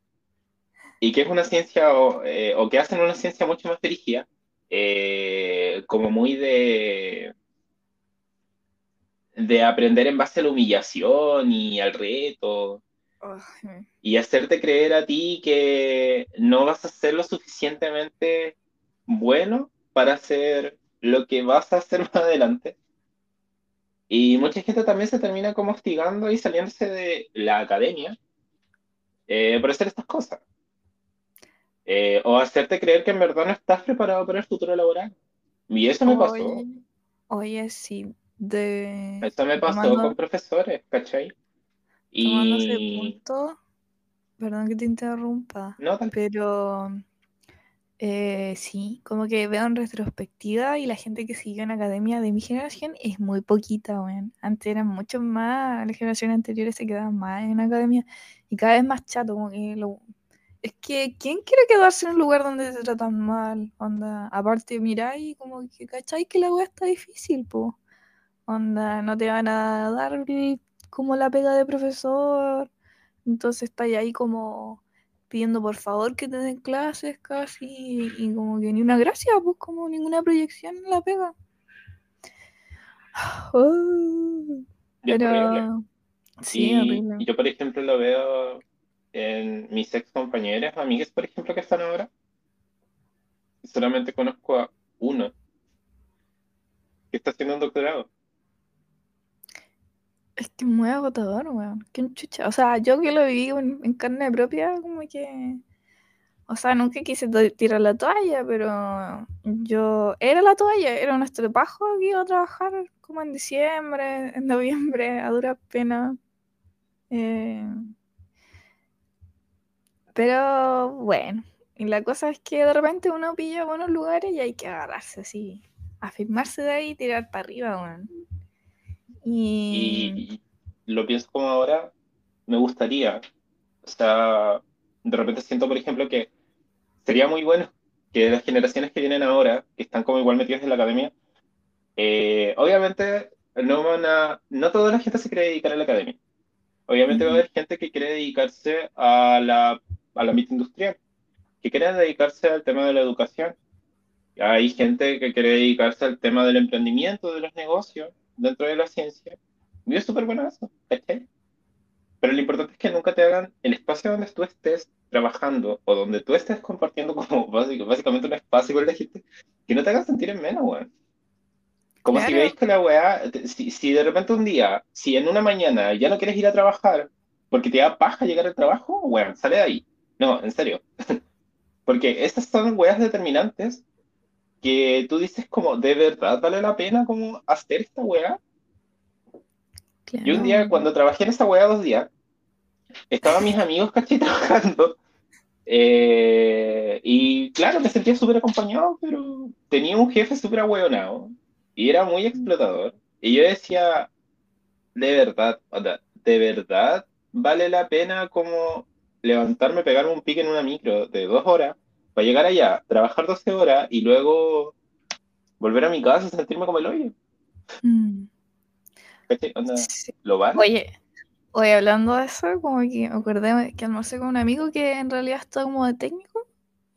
y que es una ciencia o, eh, o que hacen una ciencia mucho más dirigida, eh, como muy de de aprender en base a la humillación y al reto y hacerte creer a ti que no vas a ser lo suficientemente bueno para hacer lo que vas a hacer (laughs) más adelante. Y mucha gente también se termina como hostigando y saliéndose de la academia eh, por hacer estas cosas. Eh, o hacerte creer que en verdad no estás preparado para el futuro laboral. Y eso me pasó. Oye, oye, sí. De... Eso me pasó tomando- con profesores, ¿cachai? Y... punto, perdón que te interrumpa, No, tal- pero eh, sí, como que veo en retrospectiva y la gente que siguió en academia de mi generación es muy poquita, weón. Antes eran muchos más, las generaciones anteriores se quedaban más en academia y cada vez más chato, como que lo... Es que, ¿quién quiere quedarse en un lugar donde te tratan mal? Onda, aparte, mirá y como que, ¿cachai? Que la weá está difícil, po. Onda, no te van a dar como la pega de profesor. Entonces está ahí como pidiendo por favor que te den clases casi y, como que ni una gracia, pues como ninguna proyección en la pega. (sighs) Oh, pero sí, y, yo por ejemplo lo veo en mis ex compañeras, amigas por ejemplo que están ahora. Solamente conozco a uno que está haciendo un doctorado. Es que muy agotador, weón. Qué chucha. O sea, yo que lo viví en, carne propia, como que. O sea, nunca quise tirar la toalla, pero yo. Era la toalla, era un estropajo que iba a trabajar como en diciembre, en noviembre, a duras penas. Eh, pero bueno, y la cosa es que de repente uno pilla buenos lugares y hay que agarrarse así, afirmarse de ahí y tirar para arriba, weón. Y... lo pienso como ahora, me gustaría, o sea, de repente siento, por ejemplo, que sería muy bueno que las generaciones que vienen ahora, que están como igual metidas en la academia, eh, obviamente no van a, no toda la gente se quiere dedicar a la academia. Obviamente va a haber gente que quiere dedicarse a la, al ámbito industrial, que quiere dedicarse al tema de la educación. Hay gente que quiere dedicarse al tema del emprendimiento, de los negocios dentro de la ciencia. Y es súper bueno eso, Pero lo importante es que nunca te hagan el espacio donde tú estés trabajando o donde tú estés compartiendo como básicamente un espacio con la gente, que no te hagan sentir en menos, weón. Como si veis que la weá, si, si, de repente un día, si en una mañana ya no quieres ir a trabajar porque te da paja llegar al trabajo, weón, sale de ahí. No, en serio. (laughs) porque estas son weas determinantes que tú dices como, ¿de verdad vale la pena como hacer esta weá? Yo un día, cuando trabajé en esta weá dos días, estaban mis amigos, casi (laughs) trabajando. Eh, y claro, me sentía súper acompañado, pero tenía un jefe súper ahueonado y era muy explotador. Y yo decía, de verdad, de verdad vale la pena como levantarme, pegarme un pique en una micro de dos horas para llegar allá, trabajar 12 horas y luego volver a mi casa y sentirme como el hoyo. Mm. ¿Lo vale? Oye, oye, hablando de eso, como que me acordé que almorcé con un amigo que en realidad está como de técnico,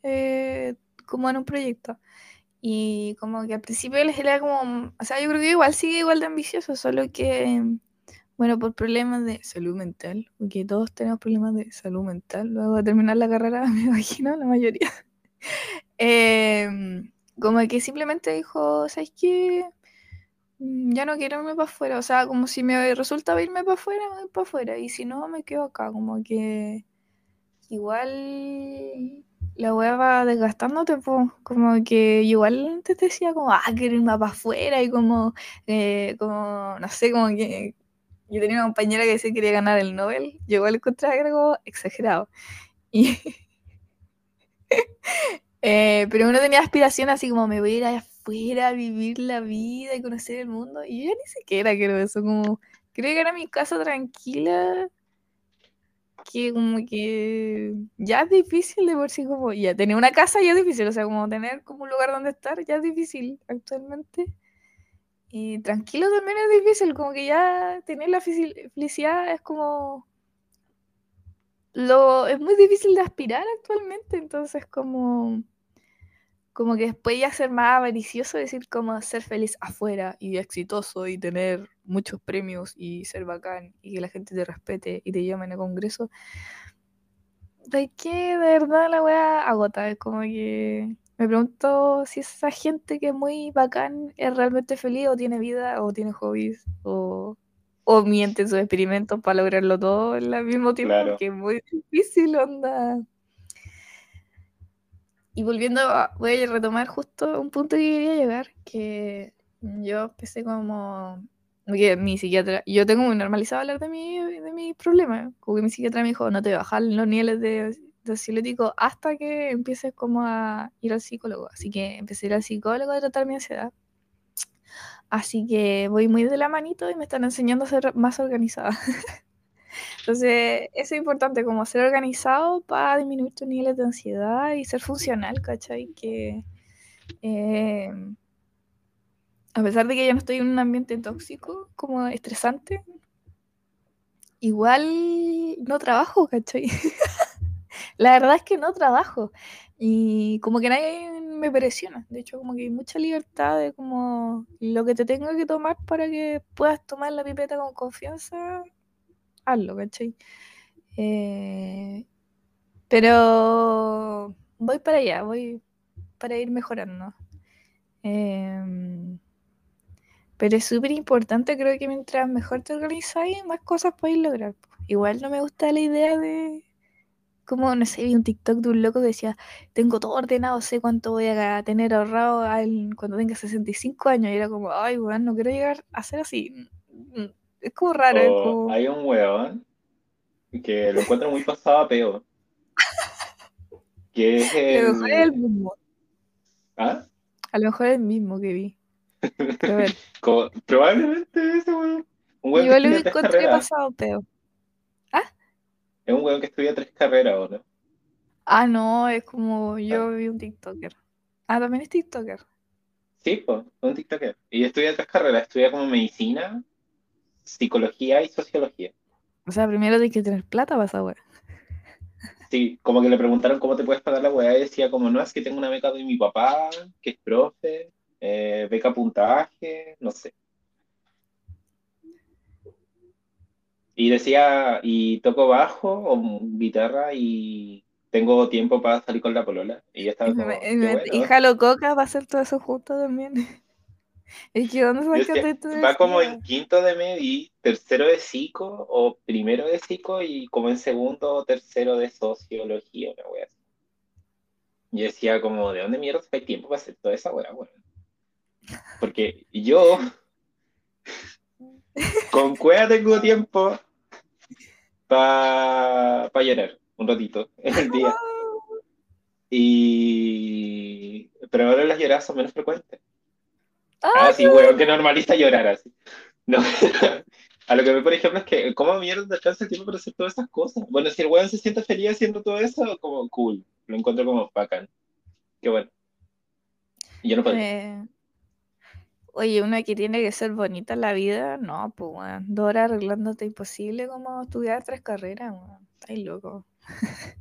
eh, como en un proyecto. Y como que al principio él era como, o sea, yo creo que igual sigue igual de ambicioso, solo que, bueno, por problemas de salud mental, porque todos tenemos problemas de salud mental, luego de terminar la carrera, (laughs) me imagino, la mayoría. (laughs) Em, como que simplemente dijo, ¿sabes qué? Mm, ya no quiero irme para afuera. O sea, como si me resulta irme para afuera, me voy para afuera. Y si no, me quedo acá. Como que igual la wea va desgastándote, pues. Como que igual antes te decía como, ah, quiero irme para afuera. Y como, eh, como, no sé, como que yo tenía una compañera que decía que quería ganar el Nobel. Yo igual encontraba algo exagerado. Y (laughs) Eh, pero uno tenía aspiración así como me voy a ir afuera a vivir la vida y conocer el mundo. Y yo ni siquiera quiero eso, como quiero llegar a mi casa tranquila. Que como que ya es difícil de por sí como ya tener una casa ya es difícil, o sea, como tener como un lugar donde estar ya es difícil actualmente. Y tranquilo también es difícil, como que ya tener la felicidad es como lo, es muy difícil de aspirar actualmente, entonces como, como que después ya ser más avaricioso, decir como ser feliz afuera y exitoso y tener muchos premios y ser bacán y que la gente te respete y te llame en el congreso, de qué de verdad la wea agota, es como que me pregunto si esa gente que es muy bacán es realmente feliz o tiene vida o tiene hobbies o o mienten sus experimentos para lograrlo todo al mismo tiempo, que es muy difícil, onda. Y volviendo, a, voy a retomar justo un punto que quería llegar, que yo empecé como que mi psiquiatra, yo tengo muy normalizado hablar de mi, de mi problema, como que mi psiquiatra me dijo, no te bajas los niveles de, de hasta que empieces como a ir al psicólogo. Así que empecé a ir al psicólogo a tratar mi ansiedad. Así que voy muy de la manito y me están enseñando a ser más organizada. (laughs) Entonces, eso es importante, como ser organizado para disminuir tus niveles de ansiedad y ser funcional, ¿cachai? Que eh, a pesar de que ya no estoy en un ambiente tóxico, como estresante, igual no trabajo, ¿cachai? (laughs) La verdad es que no trabajo y como que nadie me presiona. De hecho, como que hay mucha libertad de como lo que te tengo que tomar para que puedas tomar la pipeta con confianza, hazlo, ¿cachai? Eh, pero voy para allá, voy para ir mejorando. Em, pero es súper importante, creo que mientras mejor te organizáis, más cosas podéis lograr. Igual no me gusta la idea de, como, no sé, vi un TikTok de un loco que decía, tengo todo ordenado, sé cuánto voy a tener ahorrado cuando tenga 65 años. Y era como, ay, bueno, no quiero llegar a ser así. Mm, mm, es como raro. Hay un weón que lo encuentro muy pasado a peo. Que es A lo mejor es el mismo. ¿Ah? A lo mejor es el mismo que vi. (laughs) probablemente ese weón. Un weón Yo lo encontré pasado peo. Es un weón que estudia tres carreras ahora. Ah, no, es como yo ah. vi un TikToker. Ah, también es TikToker. Sí, pues, un TikToker. Y estudia tres carreras. Estudia como medicina, psicología y sociología. O sea, primero hay que tener plata para esa weá. Sí, como que le preguntaron cómo te puedes pagar la weá y decía como, no, es que tengo una beca de mi papá, que es profe, eh, beca puntaje, no sé. Y decía, y toco bajo o guitarra y tengo tiempo para salir con la polola. Y ya estaba como, Y Jalo Coca va a hacer todo eso justo también. (laughs) Es que ¿dónde se va Va como en quinto de medio, tercero de psico o primero de psico y como en segundo o tercero de sociología, una wea así. Y decía como, ¿de dónde mierda hay tiempo para hacer toda esa wea, bueno? Porque yo (laughs) (laughs) con cueva tengo tiempo para pa llorar un ratito (laughs) en el día. Y... Pero ahora las lloradas son menos frecuentes. Ah, sí, weón, que normaliza llorar así. (laughs) No. A lo que me, por ejemplo, es que, ¿cómo mierda descansa el tiempo para hacer todas estas cosas? Bueno, si el weón se siente feliz haciendo todo eso, como cool. Lo encuentro como bacán. Qué bueno. Y yo no puedo. Eh, Oye, una que tiene que ser bonita la vida, no, pues, weón. Dora arreglándote imposible como estudiar tres carreras, weón. Estás loco.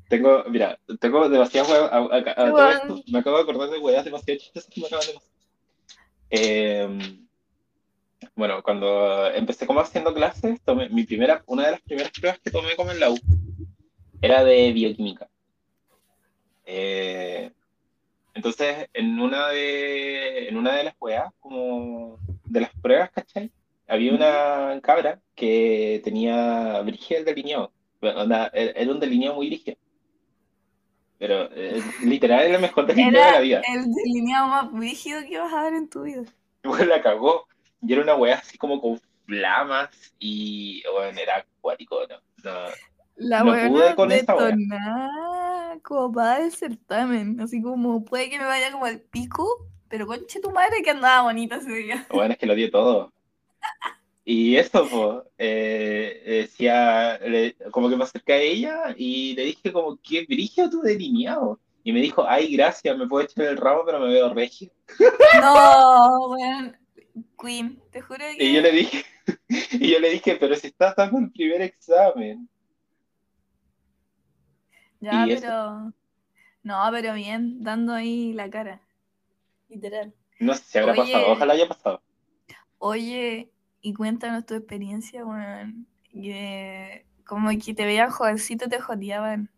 Tengo, mira, tengo demasiadas weas. Me acabo de acordar de weas demasiado chistosas que me acaban de pasar. Eh, bueno, cuando empecé como haciendo clases, tomé mi primera, una de las primeras pruebas que tomé como en la U era de bioquímica. Eh, entonces, en una de, en una de las weas, como de las pruebas, ¿cachai? Había una cabra que tenía brígido el delineado. Era un delineado muy brígido. Pero eh, literal era el mejor delineado de la vida. El delineado más brígido que vas a ver en tu vida. Bueno, la cagó. Y era una wea así como con flamas y bueno, era acuático, ¿no? no la no pude con esa wea como para el certamen. Así como puede que me vaya como al pico, pero conche tu madre que andaba bonita ese día. Bueno, es que lo dio todo. Y eso, pues, decía, como que me acerqué a ella y le dije como, qué brillo tu delineado. Y me dijo, ay, gracias, me puedo echar el ramo, pero me veo regio. No, (laughs) weón, Queen, te juro que... Y yo le dije, (laughs) y yo le dije, pero si estás dando el primer examen. Ya, pero. No, pero bien, dando ahí la cara. Literal. No sé si habrá pasado, ojalá haya pasado. Oye, y cuéntanos tu experiencia, bueno, como que te veían jovencito, te jodeaban.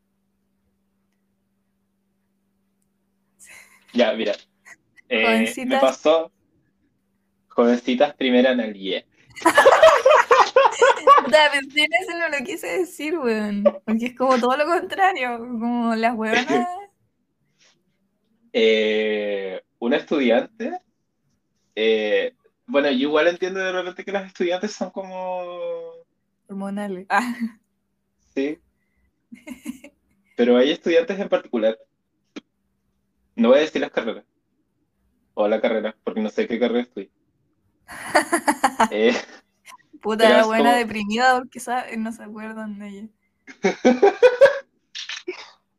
Ya, mira. Eh, me pasó jovencitas primera en (laughs) (laughs) IE. eso no lo quise decir, weón. Porque es como todo lo contrario, como las huevonas. (laughs) Eh, una estudiante. Eh, bueno, yo igual entiendo de repente que las estudiantes son como. Hormonales. Ah. Sí. Pero hay estudiantes en particular. No voy a decir las carreras. O la carrera, porque no sé qué carrera estoy. (laughs) eh, Puta, la buena deprimida porque no se acuerdan de ella. (laughs)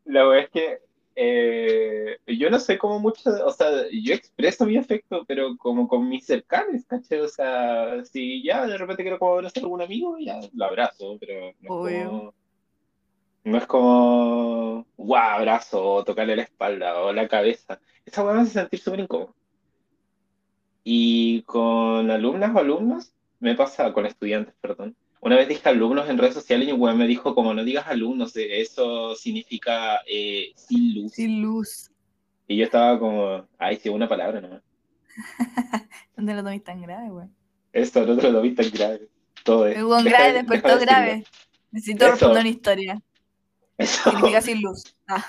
la verdad es que eh, yo no sé cómo mucho, o sea, yo expreso mi afecto, pero como con mis cercanos, ¿caché? O sea, si ya de repente quiero como abrazar a algún amigo, ya lo abrazo, pero no No es como, guau, abrazo, o tocarle la espalda o la cabeza. Esa weá me hace sentir súper incómodo. Y con alumnas o alumnos, me pasa con estudiantes, perdón. Una vez dije alumnos en redes sociales y un weón me dijo, como no digas alumnos, eh, eso significa eh, sin luz. Sin luz. Y yo estaba como, ay, sí, una palabra nomás. (laughs) ¿Dónde lo tomas tan grave, güey? Esto, no te lo vi tan grave. Todo es. Buen deja grave de- despertó de grave. Necesito Eso. responder una historia. Eso. Significa sin luz. Ah.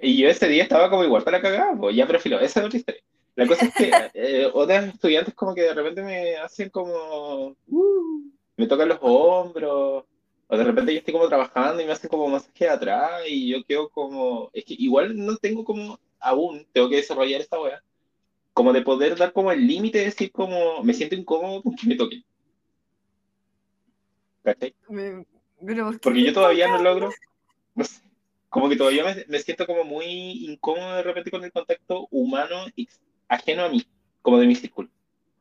Y yo ese día estaba como igual para cagar, pues ya prefiero, esa es otra historia. La cosa es que eh, otras estudiantes como que de repente me hacen como, uh, me tocan los hombros, o de repente yo estoy como trabajando y me hacen como masaje de atrás y yo quedo como, es que igual no tengo como, aún tengo que desarrollar esta wea, como de poder dar como el límite de decir como, me siento incómodo con que me toquen. ¿Cachai? Me- Pero ¿por qué Porque te yo todavía no logro, no sé, como que todavía me, me siento como muy incómodo de repente con el contacto humano ex- ajeno a mí, como de mi círculo.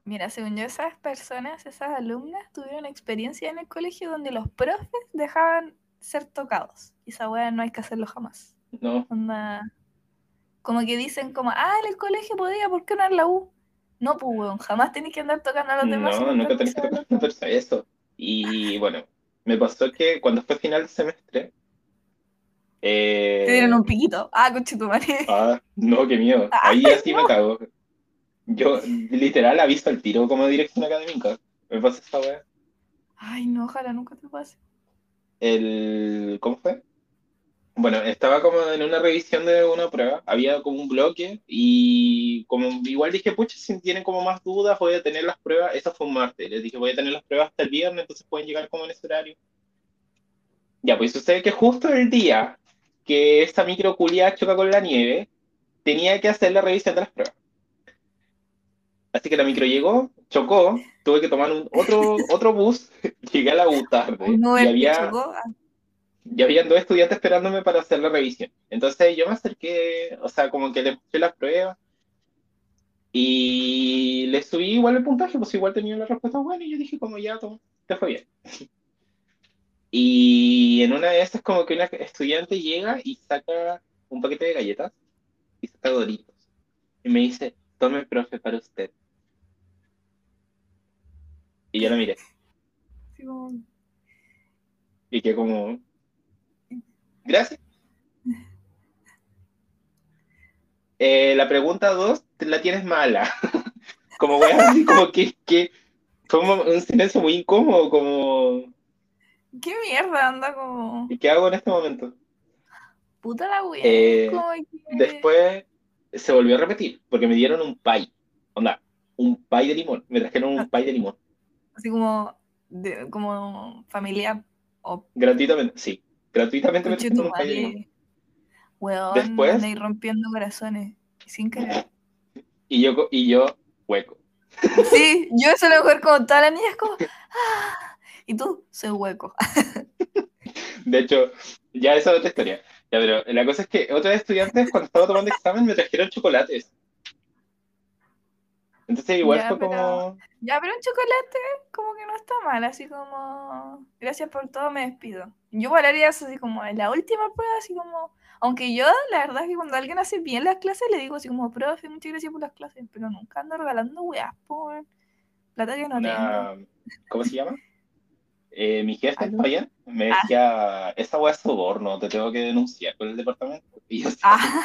Mira, según yo, esas personas, esas alumnas, tuvieron experiencia en el colegio donde los profes dejaban ser tocados. Y esa weá no hay que hacerlo jamás. No, Onda, Como que dicen como, ah, en el colegio podía, ¿por qué no en la U? No, pues weón, jamás tenés que andar tocando a los demás. no, nunca tenés que tocar los una persona, eso. Y bueno, me pasó que cuando fue final de semestre, eh, Te dieron un piquito. Ah, conche tu madre. Ah, no, qué miedo. (laughs) Ah, Ahí así no. me cago. Yo, literal, aviso al tiro como dirección académica. Me pasa esta wea. Ay, no, ojalá nunca te pase. El, ¿cómo fue? Bueno, estaba como en una revisión de una prueba, había como un bloque y como igual dije, pucha, si tienen como más dudas, voy a tener las pruebas, eso fue un martes, les dije, voy a tener las pruebas hasta el viernes, entonces pueden llegar como en ese horario. Ya, pues sucede que justo el día que esta micro culiada choca con la nieve, tenía que hacer la revisión de las pruebas. Así que la micro llegó, chocó, tuve que tomar un, otro, otro bus, (laughs) llegué a la U tarde Un y había. Ah, ya habían dos estudiantes esperándome para hacer la revisión. Entonces yo me acerqué, o sea, como que les mostré las pruebas y les subí igual el puntaje, pues igual tenía la respuesta buena y yo dije como ya, toma, te fue bien. (laughs) Y en una de esas como que una estudiante llega y saca un paquete de galletas y saca doritos. Y me dice, tome, profe, para usted. Y yo la miré como, y que como, gracias. Eh, la pregunta dos la tienes mala. (laughs) como voy a decir, como que, que fue un silencio muy incómodo, como, ¿Qué mierda anda como? ¿y qué hago en este momento? Puta la wea. Eh, que- Después se volvió a repetir, porque me dieron un pie. Onda, un pie de limón. Me trajeron un pie de limón. Así como, de- como familia o Gratuitamente, sí. Gratuitamente me tu madre. Weón, Después- andáis rompiendo corazones. Sin querer. (laughs) Y yo, y yo, hueco. Sí, (laughs) yo eso lo mejor como todas las niñas como. "Ah", y tú, soy hueco. (laughs) De hecho, ya esa es otra historia. Ya, pero la cosa es que otros estudiantes, cuando estaba tomando examen, me trajeron chocolates. Entonces, igual Ya, fue pero- como. Ya, pero un chocolate como que no está mal, así como. Gracias por todo, me despido. Yo igual haría eso así como en la última prueba, así como. Aunque yo, la verdad es que cuando alguien hace bien las clases, le digo así como, profe, muchas gracias por las clases, pero nunca ando regalando weas por plata que no tengo. Una, ¿Cómo se llama? Eh, mi jefe, ¿Aló? Fabián, me Ah. decía: Esa weá es soborno, te tengo que denunciar con el departamento. Y yo, (laughs) Ah,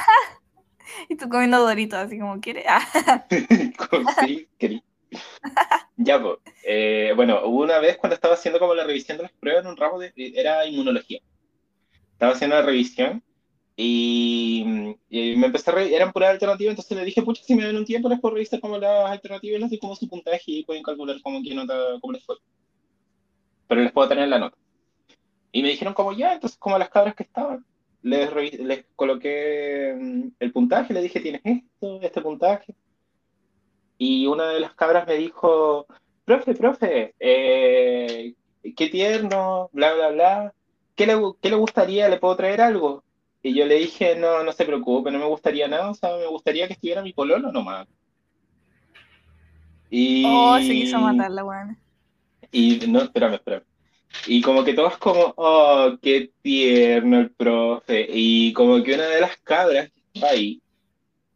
(laughs) y tú comiendo doritos, así como, ¿quieres? (laughs) (laughs) Sí, querí. Ya, pues. eh, bueno, hubo una vez cuando estaba haciendo como la revisión de las pruebas en un ramo de. Era inmunología. Estaba haciendo la revisión y, y me empecé a revisar, eran puras alternativas, entonces le dije, pucha, si me dan un tiempo les puedo revisar como las alternativas, les doy como su puntaje y pueden calcular como qué nota, cómo les fue. Pero les puedo tener la nota. Y me dijeron como ya, entonces como las cabras que estaban, les, les coloqué mm, el puntaje, les dije, tienes esto, este puntaje. Y una de las cabras me dijo, profe, profe, eh, qué tierno, bla, bla, bla. ¿Qué le, qué le gustaría? ¿Le puedo traer algo? Y yo le dije, no, no se preocupe, no me gustaría nada, o sea, me gustaría que estuviera mi pololo nomás. Y... Oh, se quiso matar la weón. Y no, espérame, espérame. Y como que todos como, oh, qué tierno el profe. Y como que una de las cabras que estaba ahí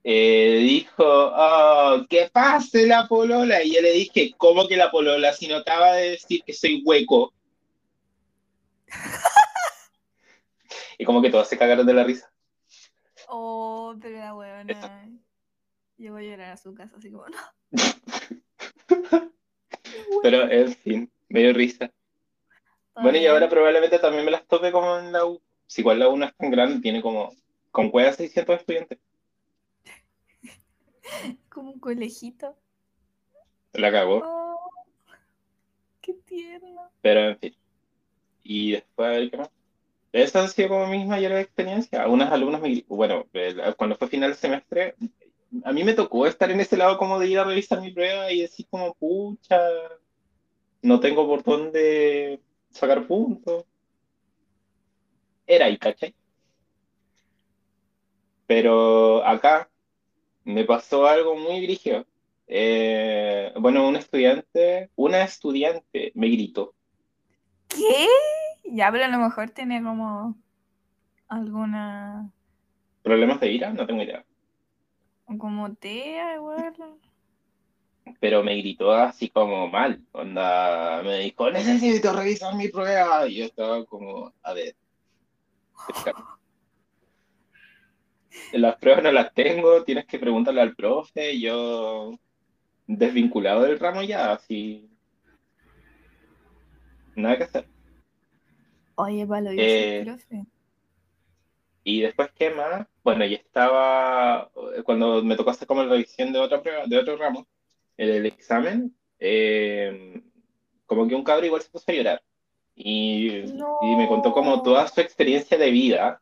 eh, dijo, oh, que pase la polola. Y yo le dije, ¿cómo que la polola? Si no acaba de decir que soy hueco. (laughs) y como que todos se cagaron de la risa. Oh, pero la huevona. Llegó a llorar a su casa, así como, no. (laughs) Pero en fin, me dio risa. Bueno, y ahora probablemente también me las tope como en la U. Si igual la U no es tan grande, tiene como con cueva 600 estudiantes. (laughs) Como un colegito. La cagó. Oh, qué tierno. Pero en fin. Y después, a ver qué más. Esa ha sido como mi mayor experiencia. Algunas alumnas me bueno, el- cuando fue final de semestre, a mí me tocó estar en ese lado como de ir a revisar mi prueba y decir como, pucha, no tengo por dónde sacar puntos. Era ahí, ¿cachai? Pero acá me pasó algo muy brígido. Eh, bueno, un estudiante, una estudiante me gritó. ¿Qué? Ya, pero a lo mejor tiene como alguna. ¿Problemas de ira? No tengo idea. como TEA igual. Pero me gritó así como mal. Onda, me dijo, necesito revisar mi prueba. Y yo estaba como, a ver. (laughs) Las pruebas no las tengo, tienes que preguntarle al profe. Yo, desvinculado del ramo ya, así. Nada que hacer. Oye, Palo, yo Eh, soy profe. Y después, ¿qué más? Bueno, y estaba, cuando me tocó hacer como la revisión de otra prueba, de otro ramo, en el examen, eh, como que un cabro igual se puso a llorar. Y, No. y me contó como toda su experiencia de vida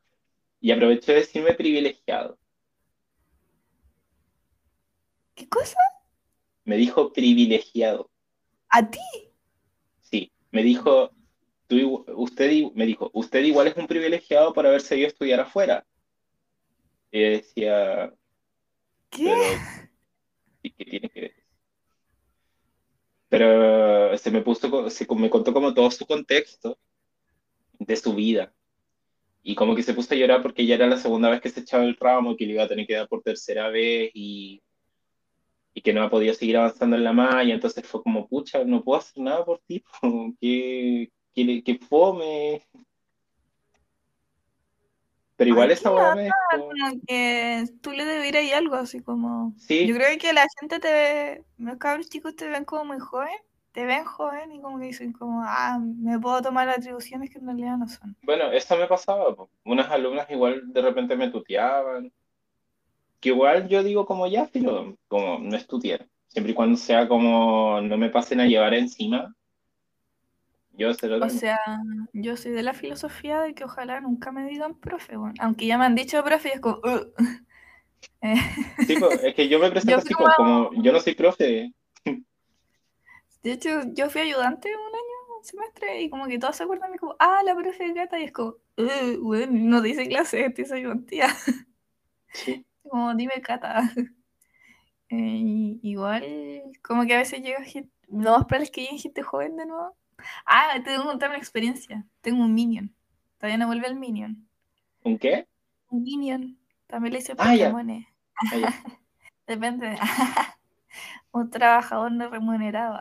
y aprovechó de decirme privilegiado. ¿Qué cosa? Me dijo privilegiado. ¿A ti? Sí, me dijo, tú, usted, me dijo, usted igual es un privilegiado por haberse ido a estudiar afuera. Y yo decía, ¿Qué? pero ¿y qué tiene que ver? Pero se me puso, se, me contó como todo su contexto de su vida. Y como que se puso a llorar porque ya era la segunda vez que se echaba el ramo, que le iba a tener que dar por tercera vez y, y que no ha podido seguir avanzando en la malla. Entonces fue como, pucha, no puedo hacer nada por ti, que, que, que fome. Pero igual esa qué weá me dejó. Como que tú le deberías ir algo así como. Sí, Yo creo que la gente te ve, los cabros chicos te ven como muy joven, te ven joven y como que dicen como, ah, me puedo tomar atribuciones que en realidad no son. Bueno, eso me pasaba, po. Unas alumnas igual de repente me tuteaban, que igual yo digo como ya, pero como no es tutear, siempre y cuando sea como no me pasen a llevar encima, yo se lo O sea, yo soy de la filosofía de que ojalá nunca me digan profe, bueno, aunque ya me han dicho profe y es como. (laughs) Eh, Sí, po, es que yo me presento (laughs) Yo así como, como yo no soy profe, de hecho, yo fui ayudante un año, un semestre, y como que todos se acuerdan de como, ah, la profe Gata, y es como, "Ugh, bueno, no dice clase, (laughs) estoy ayudantía. sí, Como, dime Cata. Eh, igual, como que a veces llega gente, lo más probable es que llegue gente joven de nuevo. Ah, te contar una experiencia. Tengo un minion. Todavía no vuelve el minion. ¿un qué? Un minion. También le hice Ah, ya. Pokémones. Ah. (laughs) Depende. (laughs) un trabajador no remunerado.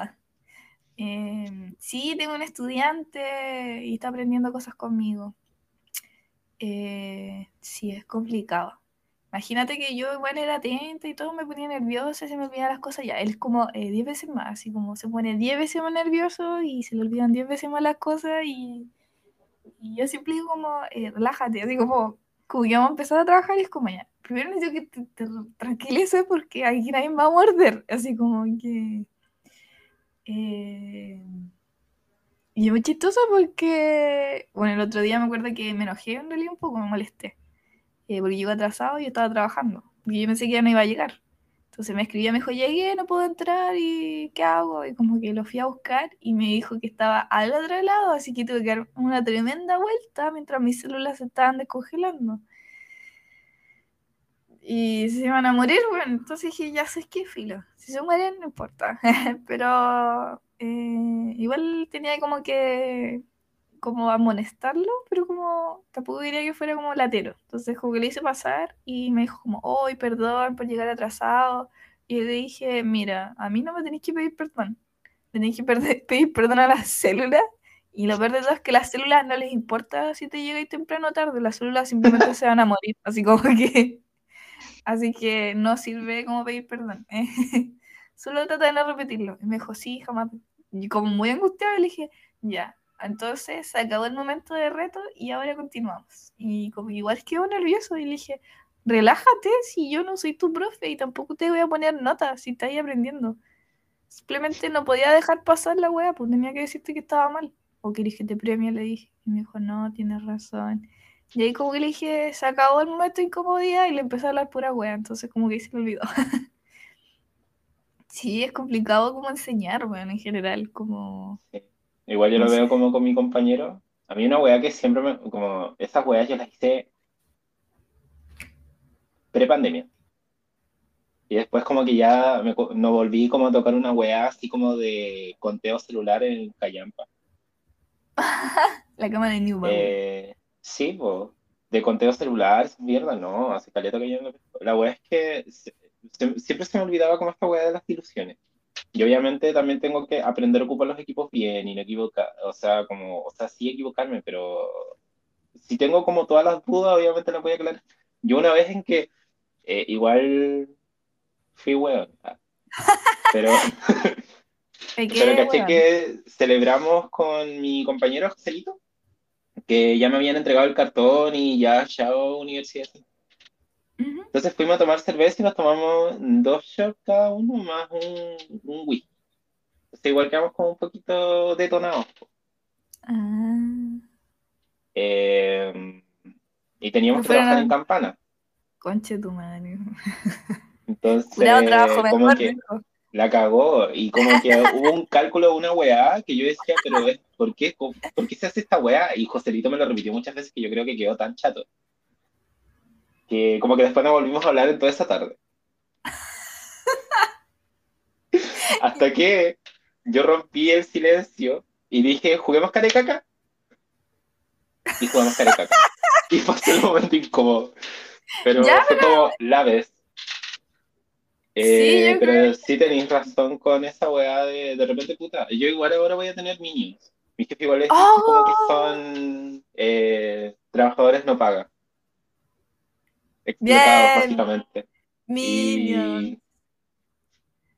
Eh, sí, tengo un estudiante y está aprendiendo cosas conmigo. Eh, sí, es complicado. Imagínate que yo igual era atenta y todo me ponía nerviosa, se me olvidaban las cosas ya. Él es como eh, 10 veces más, así como se pone 10 veces más nervioso y se le olvidan 10 veces más las cosas y, y yo siempre digo como, eh, relájate, así como, como que vamos a empezar a trabajar y es como ya. Primero necesito que te, te tranquilices porque aquí nadie va a morder, así como que... eh, y es muy chistoso porque, bueno, el otro día me acuerdo que me enojé en realidad un poco, me molesté, eh, porque llegó atrasado y yo estaba trabajando, y yo pensé que ya no iba a llegar. Entonces me escribió, me dijo, llegué, no puedo entrar, ¿y qué hago? Y como que lo fui a buscar y me dijo que estaba al otro lado, así que tuve que dar una tremenda vuelta mientras mis células se estaban descongelando. Y se iban a morir, bueno, entonces dije, ya sé qué filo, si se mueren no importa, (laughs) pero eh, igual tenía como que como amonestarlo, pero como tampoco quería que fuera como latero. Entonces como que le hice pasar y me dijo como, hoy perdón por llegar atrasado. Y le dije, mira, a mí no me tenéis que pedir perdón. Tenéis que (laughs) pedir perdón a las células. Y lo peor de todo es que las células no les importa si te llegáis temprano o tarde. Las células simplemente se van a morir. (laughs) Así como que... Así que no sirve como pedir perdón. (laughs) Solo trata de no repetirlo. Y me dijo, sí, jamás. Y como muy angustiado, le dije, ya, entonces se acabó el momento de reto y ahora continuamos. Y como igual quedó nervioso y le dije, relájate si yo no soy tu profe y tampoco te voy a poner notas si estás aprendiendo. Simplemente no podía dejar pasar la wea, pues tenía que decirte que estaba mal. O querés que te premie, le dije. Y me dijo, no, tienes razón. Y ahí como le dije, se acabó el momento de incomodidad y le empezó a hablar pura wea, entonces como que se me olvidó. (laughs) sí, es complicado como enseñar, weón, en general, como... Igual yo lo veo como con mi compañero. A mí una wea que siempre me... Como esas weas yo las hice pre-pandemia. Y después como que ya me, no volví como a tocar una wea así como de conteo celular en Callampa. (laughs) La cama de New eh, Sí, de conteo celular, mierda, no, hace caleta que yo no... La wea es que siempre se me olvidaba como esta wea de las ilusiones. Y obviamente también tengo que aprender a ocupar los equipos bien y no equivocar, o sea, como, o sea, sí equivocarme, pero si tengo como todas las dudas, obviamente no voy a aclarar. Yo una vez en que eh, igual fui weón, ah, pero, (laughs) (laughs) pero caché que celebramos con mi compañero Joselito, que ya me habían entregado el cartón y ya, chao, universidad. Entonces fuimos a tomar cerveza y nos tomamos dos shots cada uno más un, un whisky. Entonces igual quedamos como un poquito detonados. Ah. Eh, y teníamos que trabajar en campana. Conche tu madre. Entonces, trabajo como que la cagó y como que (laughs) hubo un cálculo de una weá que yo decía, pero ¿por qué, ¿por qué se hace esta weá? Y Joselito me lo repitió muchas veces que yo creo que quedó tan chato que como que después nos volvimos a hablar en toda esa tarde. (laughs) Hasta que yo rompí el silencio y dije, juguemos carecaca. Y jugamos carecaca. y pasó el momento incómodo. Pero fue como la vez. Eh, pero sí tenéis razón con esa weá de de repente, puta. Yo igual ahora voy a tener niños. Mis jefes igual es como que ¡Oh! son eh, trabajadores no pagan explotados básicamente. Y,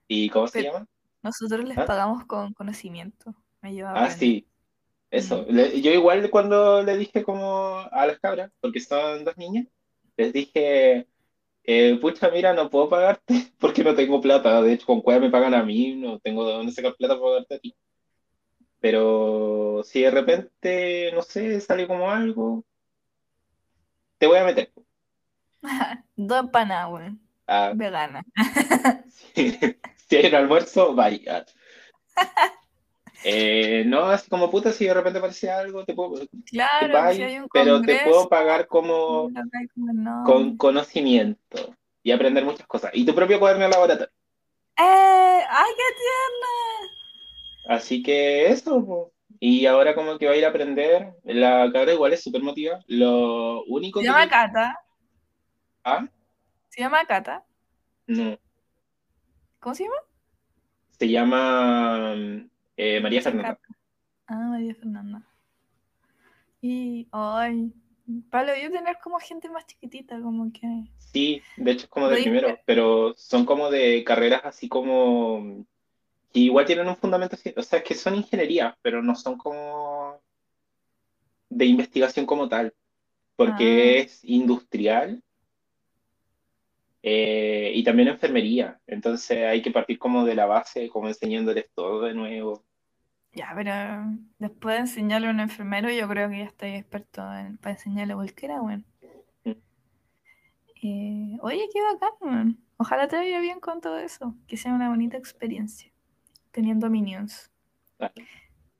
¿Y cómo se llama? Nosotros les ¿Ah? pagamos con conocimiento. Me ah, sí. Eso. yo igual cuando le dije como a las cabras, porque son dos niñas, les dije, eh, pucha, mira, no puedo pagarte (laughs) porque no tengo plata. De hecho, con cuál me pagan a mí, no tengo de dónde sacar plata para pagarte a ti. Pero si de repente, no sé, sale como algo, te voy a meter. (laughs) Dos empanadas, weón. Ah. Vegana. (laughs) si hay un almuerzo, vaya. (laughs) Eh, no, así como puta, si de repente aparece algo, te puedo. Claro, pero te puedo pagar como con conocimiento y aprender muchas cosas. Y tu propio cuaderno de laboratorio. ¡Eh! ¡Ay, qué tierna! Así que eso, y ahora como que va a ir a aprender. La cabra igual es súper motiva. Lo único Se llama Cata. ¿Ah? ¿Se llama Cata? No. ¿Cómo se llama? Se llama eh, María Fernanda. Ah, María Fernanda. Y, ay, Pablo, yo tener como gente más chiquitita, como que... Sí, de hecho es como de primero, pero son como de carreras así como... Que igual tienen un fundamento, o sea, es que son ingenierías, pero no son como de investigación como tal, porque ah. es industrial eh, y también enfermería. Entonces hay que partir como de la base, como enseñándoles todo de nuevo. Ya, pero después de enseñarle a un enfermero, yo creo que ya estoy experto en, para enseñarle a cualquiera, bueno. Mm. Eh, oye, qué bacán, Ojalá te vaya bien con todo eso. Que sea una bonita experiencia. Teniendo minions.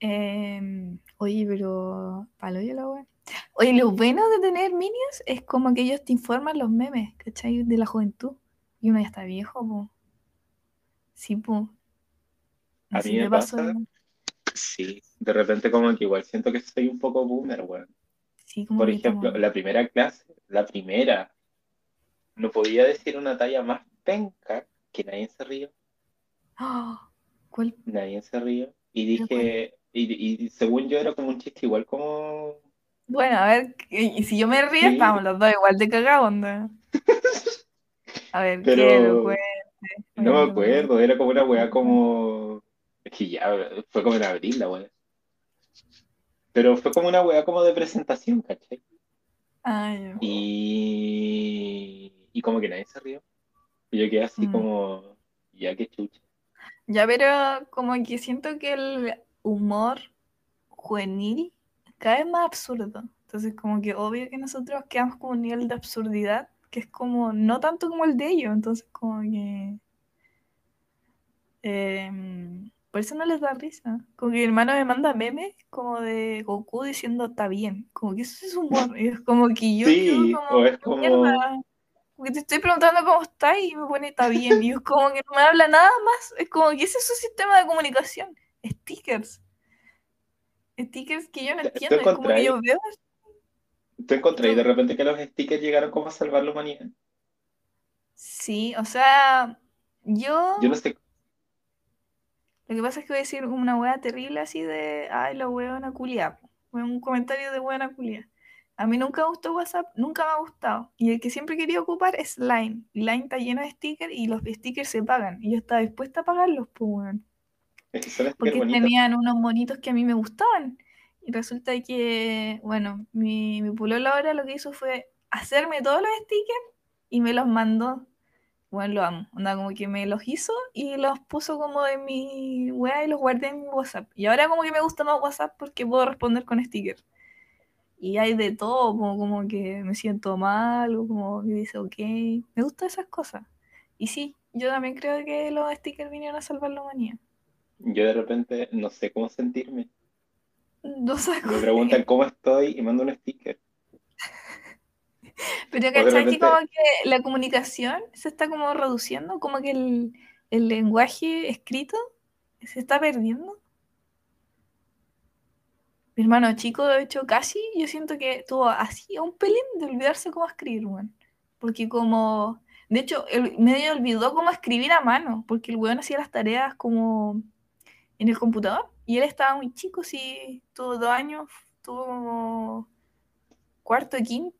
Em, oye, pero. Palo yo la web. Oye, lo bueno de tener minions es como que ellos te informan los memes, ¿cachai? De la juventud. Y uno ya está viejo, po. Sí, po. A mí me pasa, sí, De repente como que igual siento que soy un poco boomer, weón. Sí, como Por ejemplo, como- la primera clase, la primera, no podía decir una talla más penca que nadie se rió, ¡Ah! (gasps) ¿Cuál? nadie se rió. Y ¿Pero dije, y, y según yo era como un chiste igual como... Bueno, a ver, y si yo me río, Sí. estamos los dos igual de cagados. A ver, (laughs) Pero- ¿qué elocuente. No me acuerdo, era como una weá como... Es que ya fue como en abril la weá. Pero fue como una weá como de presentación, ¿cachai? Ay, Y, y como que nadie se rió. Y yo quedé así Mm. como, ya que chucha. Ya, pero como que siento que el humor juvenil cada vez más absurdo. Entonces, como que obvio que nosotros quedamos como un nivel de absurdidad que es como no tanto como el de ellos. Entonces, como que. em, por eso no les da risa. Como que mi hermano me manda memes como de Goku diciendo está bien. Como que eso es humor. Y es como que yo Sí, como. o es "¿Qué como- mierda?". Como que te estoy preguntando cómo estás y me pone está bien. Y es como que no me habla nada más. Es como que ese es su sistema de comunicación. Stickers. Stickers que yo no ¿Tú entiendo. Es como que yo veo. ¿Tú encontré de repente que los stickers llegaron como a salvar la humanidad? Sí, o sea, yo. Yo no sé, Lo que pasa es que voy a decir una wea terrible así de. Ay, la weona culia. Un comentario de weona culia. A mí nunca me gustó WhatsApp, nunca me ha gustado. Y el que siempre quería ocupar es Line. Line está lleno de stickers y los stickers se pagan. Y yo estaba dispuesta a pagarlos, pues, weón. (laughs) es que son stickers porque tenían unos monitos que a mí me gustaban. Y resulta que, bueno, mi, mi polola ahora lo que hizo fue hacerme todos los stickers y me los mandó. Bueno, lo amo. Onda, como que me los hizo y los puso como en mi wea y los guardé en mi WhatsApp. Y ahora como que me gusta más WhatsApp porque puedo responder con stickers. Y hay de todo, como, como que me siento mal o como que dice ok. Me gustan esas cosas. Y sí, yo también creo que los stickers vinieron a salvar la humanidad. Yo de repente no sé cómo sentirme. No sé Me preguntan cómo estoy y mando un sticker. (laughs) Pero ¿cachai que repente- como que la comunicación se está como reduciendo? Como que el, el lenguaje escrito se está perdiendo. Mi hermano chico, de hecho, casi yo siento que tuvo así a un pelín de olvidarse cómo escribir, weón. Porque como... De hecho, el medio olvidó cómo escribir a mano, porque el weón hacía las tareas como en el computador. Y él estaba muy chico, sí, tuvo dos años, tuvo como cuarto, quinto,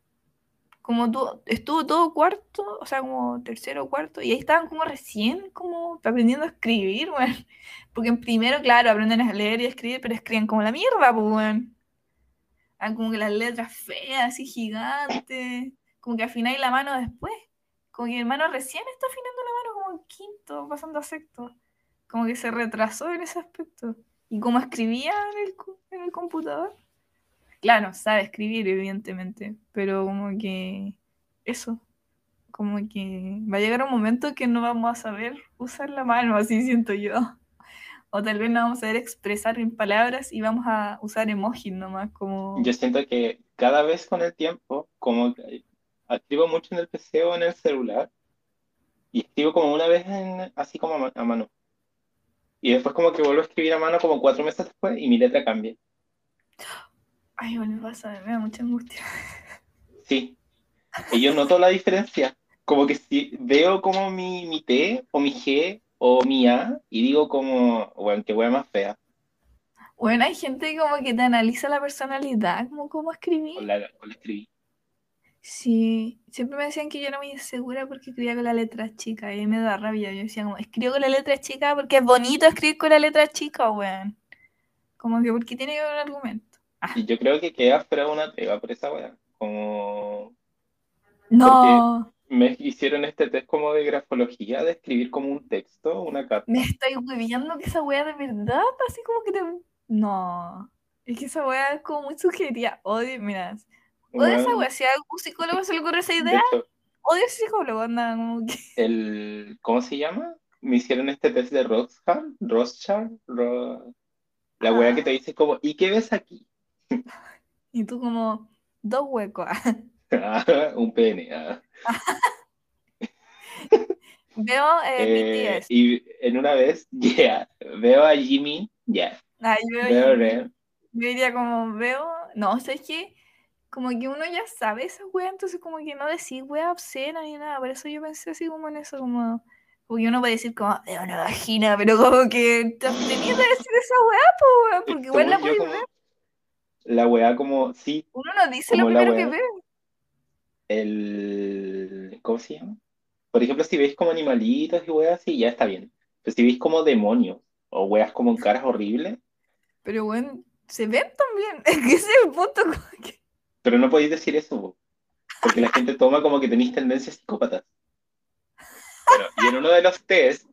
como tu- estuvo todo cuarto, o sea, como tercero, cuarto, y ahí estaban como recién como aprendiendo a escribir, weón. (laughs) Porque en primero, claro, aprenden a leer y a escribir, pero escriben como la mierda, pues, weón. Ah, como que las letras feas, así gigantes, como que afináis la mano después. Como que mi hermano recién está afinando la mano como en quinto, pasando a sexto. Como que se retrasó en ese aspecto. Y como escribía en el, en el computador. Claro, sabe escribir, evidentemente, pero como que eso, como que va a llegar un momento que no vamos a saber usar la mano, así siento yo. O tal vez no vamos a saber expresar en palabras y vamos a usar emojis nomás, como... Yo siento que cada vez con el tiempo, como escribo mucho en el PC o en el celular, y escribo como una vez en- así como a mano. Y después como que vuelvo a escribir a mano como cuatro meses después y mi letra cambia. Ay, bueno, me pasa, me da mucha angustia. Sí. Y yo noto la diferencia. Como que si veo como mi, mi T o mi G o mi A y digo como, bueno, qué wea más fea. Bueno, hay gente como que te analiza la personalidad, como cómo escribir. Con la, la escribí. Sí, siempre me decían que yo era muy insegura porque escribía con la letra chica y me da rabia. Yo decía como, escribo con la letra chica porque es bonito escribir con la letra chica, weón. Como que porque tiene que haber un argumento. Y yo creo que queda fuera una treva por esa wea. Como No, me hicieron este test como de grafología, de escribir como un texto, una carta. me estáis hueviando que esa weá de verdad, así como que te... No, es que esa weá es como muy subjetiva. Odio, mira, odio esa weá. Si a algún psicólogo se le ocurre esa de idea, hecho, odio a ese psicólogo, anda, como que... (laughs) el, ¿cómo se llama? Me hicieron este test de Rothschild, Rothschild, Ro- la wea que te dice como, ¿y qué ves aquí? Y tú como, dos huecos. (laughs) Ah, un pene. ah. (laughs) Veo eh, Eh, BTS. y en una vez, yeah, veo a Jimmy, yeah, Ah, yo, Veo yo- re. yo diría como veo, no, sé que como que uno ya sabe esa wea, entonces como que no decir wea obscena ni nada, por eso yo pensé así como en eso, como, porque uno puede decir como, es una vagina, pero como que te abstenís de decir esa wea, pues, weón, porque igual la puedes como ver, la weá como, sí, uno no dice lo primero que wea. ve. el, ¿cómo se llama? Por ejemplo, si veis como animalitos y weas así, ya está bien. Pero si veis como demonios o weas como caras horribles, Pero bueno, se ven también. (laughs) Es que ese es el punto. como que- pero no podéis decir eso, po, porque la gente toma como que tenéis tendencias psicópatas. Bueno, y en uno de los test,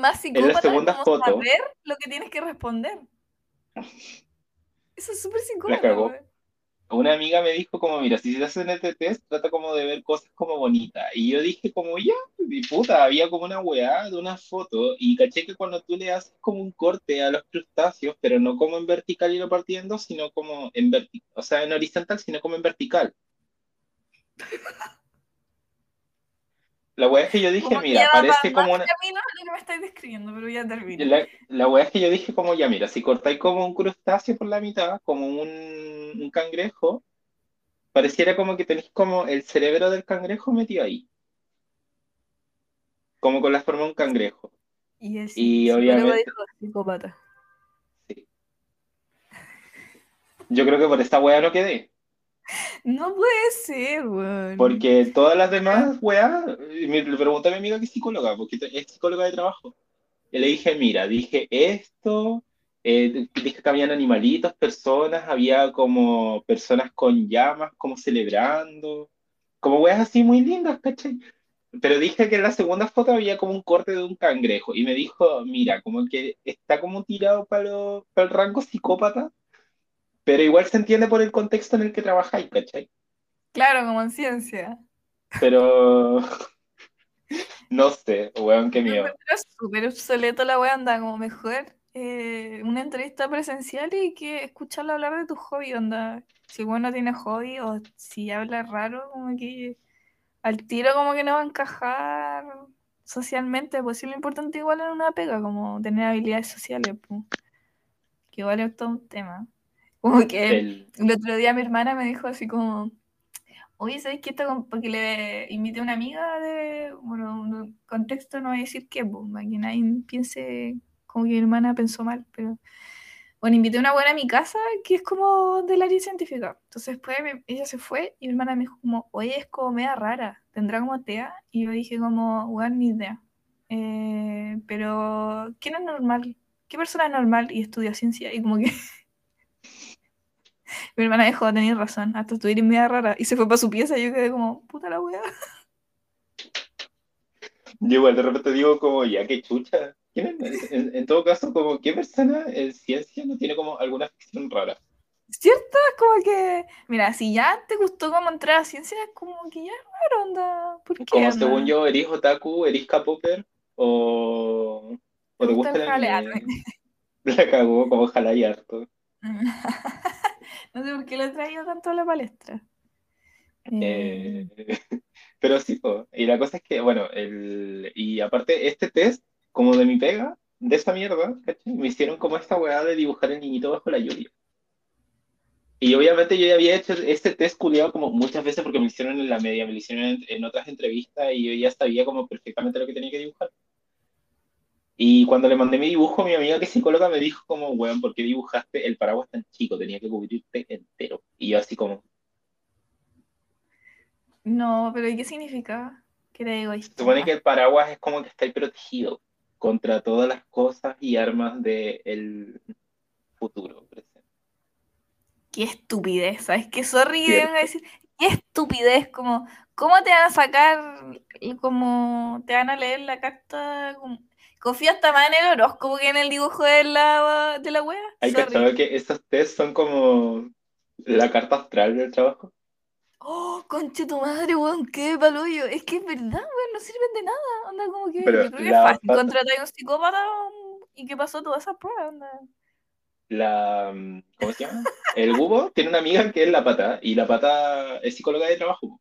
más psicópata segunda como foto. saber lo que tienes que responder. Eso es súper psicópata. Una amiga me dijo como, mira, si te hacen este test, trata como de ver cosas como bonitas. Y yo dije como, ya, mi puta, había como una weá de una foto y caché que cuando tú le haces como un corte a los crustáceos, pero no como en vertical y lo partiendo, sino como en vertical, o sea, en horizontal, sino como en vertical. La weá es que yo dije, mira, parece como una... que (laughs) me estáis describiendo, pero ya termino. La, la weá es que yo dije como, ya mira, si cortáis como un crustáceo por la mitad, como un, un cangrejo, pareciera como que tenéis como el cerebro del cangrejo metido ahí. Como con la forma de un cangrejo. Y, el Y obviamente- dijo psicópata. Yo creo que por esta weá no quedé. No puede ser, weón. Porque todas las demás weá, me pregunté a mi amiga que es psicóloga, porque es psicóloga de trabajo. Y le dije, mira, dije esto, eh, dije que habían animalitos, personas, había como personas con llamas, como celebrando, como weas así muy lindas, ¿cachai? Pero dije que en la segunda foto había como un corte de un cangrejo y me dijo, mira, como que está como tirado para el rango psicópata, pero igual se entiende por el contexto en el que trabajáis, ¿cachai? Claro, como en ciencia. Pero (laughs) no sé, weón, qué miedo. encuentro súper obsoleto la wea, anda como mejor eh, una entrevista presencial y que escucharla hablar de tu hobby, onda. Si bueno no tiene hobby o si habla raro, como que al tiro como que no va a encajar socialmente, pues sí lo importante igual en una pega, como tener habilidades sociales, pues. Que igual es todo un tema. Como que El, el otro día mi hermana me dijo así como, oye, ¿sabes qué? Esto Porque le invité a una amiga de, bueno, un contexto no voy a decir qué, pues, para que nadie piense como que mi hermana pensó mal, pero bueno, invité a una buena a mi casa que es como del área científica. Entonces después mi- ella se fue y mi hermana me dijo como, oye, es como media rara, ¿tendrá como TEA? Y yo dije como, bueno, ni idea. Eh, pero, ¿quién es normal? ¿Qué persona es normal y estudia ciencia? Y como que (laughs) mi hermana dijo, tenías razón, hasta tú eres media rara. Y se fue para su pieza y yo quedé como, puta la wea. (laughs) yo igual de repente digo como, ya, qué chucha. ¿Quién es? En, en todo caso, como, ¿qué persona en ciencia no tiene como alguna ficción rara? ¿Cierto? Es como que, mira, si ya te gustó como entrar a ciencia, es como que ya es raro, onda. ¿Por qué? Como onda? según yo, ¿eres otaku, eres K-popper o, o ¿Te gusta gusta el anime? (laughs) La cagó como ojalá y harto. No sé por qué lo he traído tanto a la palestra. Eh, Eh, (laughs) pero sí, po. y la cosa es que, bueno, el, y aparte este test, como de mi pega, de esa mierda, ¿cachai? Me hicieron como esta weá de dibujar el niñito bajo la lluvia. Y obviamente yo ya había hecho este test culiado como muchas veces porque me hicieron en la media, me lo hicieron en, en otras entrevistas y yo ya sabía como perfectamente lo que tenía que dibujar. Y cuando le mandé mi dibujo, mi amiga que es psicóloga me dijo como, weón, ¿por qué dibujaste el paraguas tan chico? Tenía que cubrirte entero. Y yo así como, no, pero ¿y qué significa? Que era se egoísta. supone que el paraguas es como que está protegido contra todas las cosas y armas del futuro presente. Qué estupidez, ¿sabes? qué? sorry que venga a decir, qué estupidez, como, ¿cómo te van a sacar, y como, te van a leer la carta? como- Confío hasta más en el horóscopo que en el dibujo de la, de la wea. Hay Sorry. cachado que esos test son como la carta astral del trabajo. Oh, conche tu madre, weón, qué palullo. Es que es verdad, weón, no sirven de nada. Onda, como que Pero yo creo que es fácil pata- contratar a un psicópata y que pasó todas esas pruebas, onda. La, ¿cómo se llama? El Hugo tiene una amiga que es la pata y la pata es psicóloga de trabajo.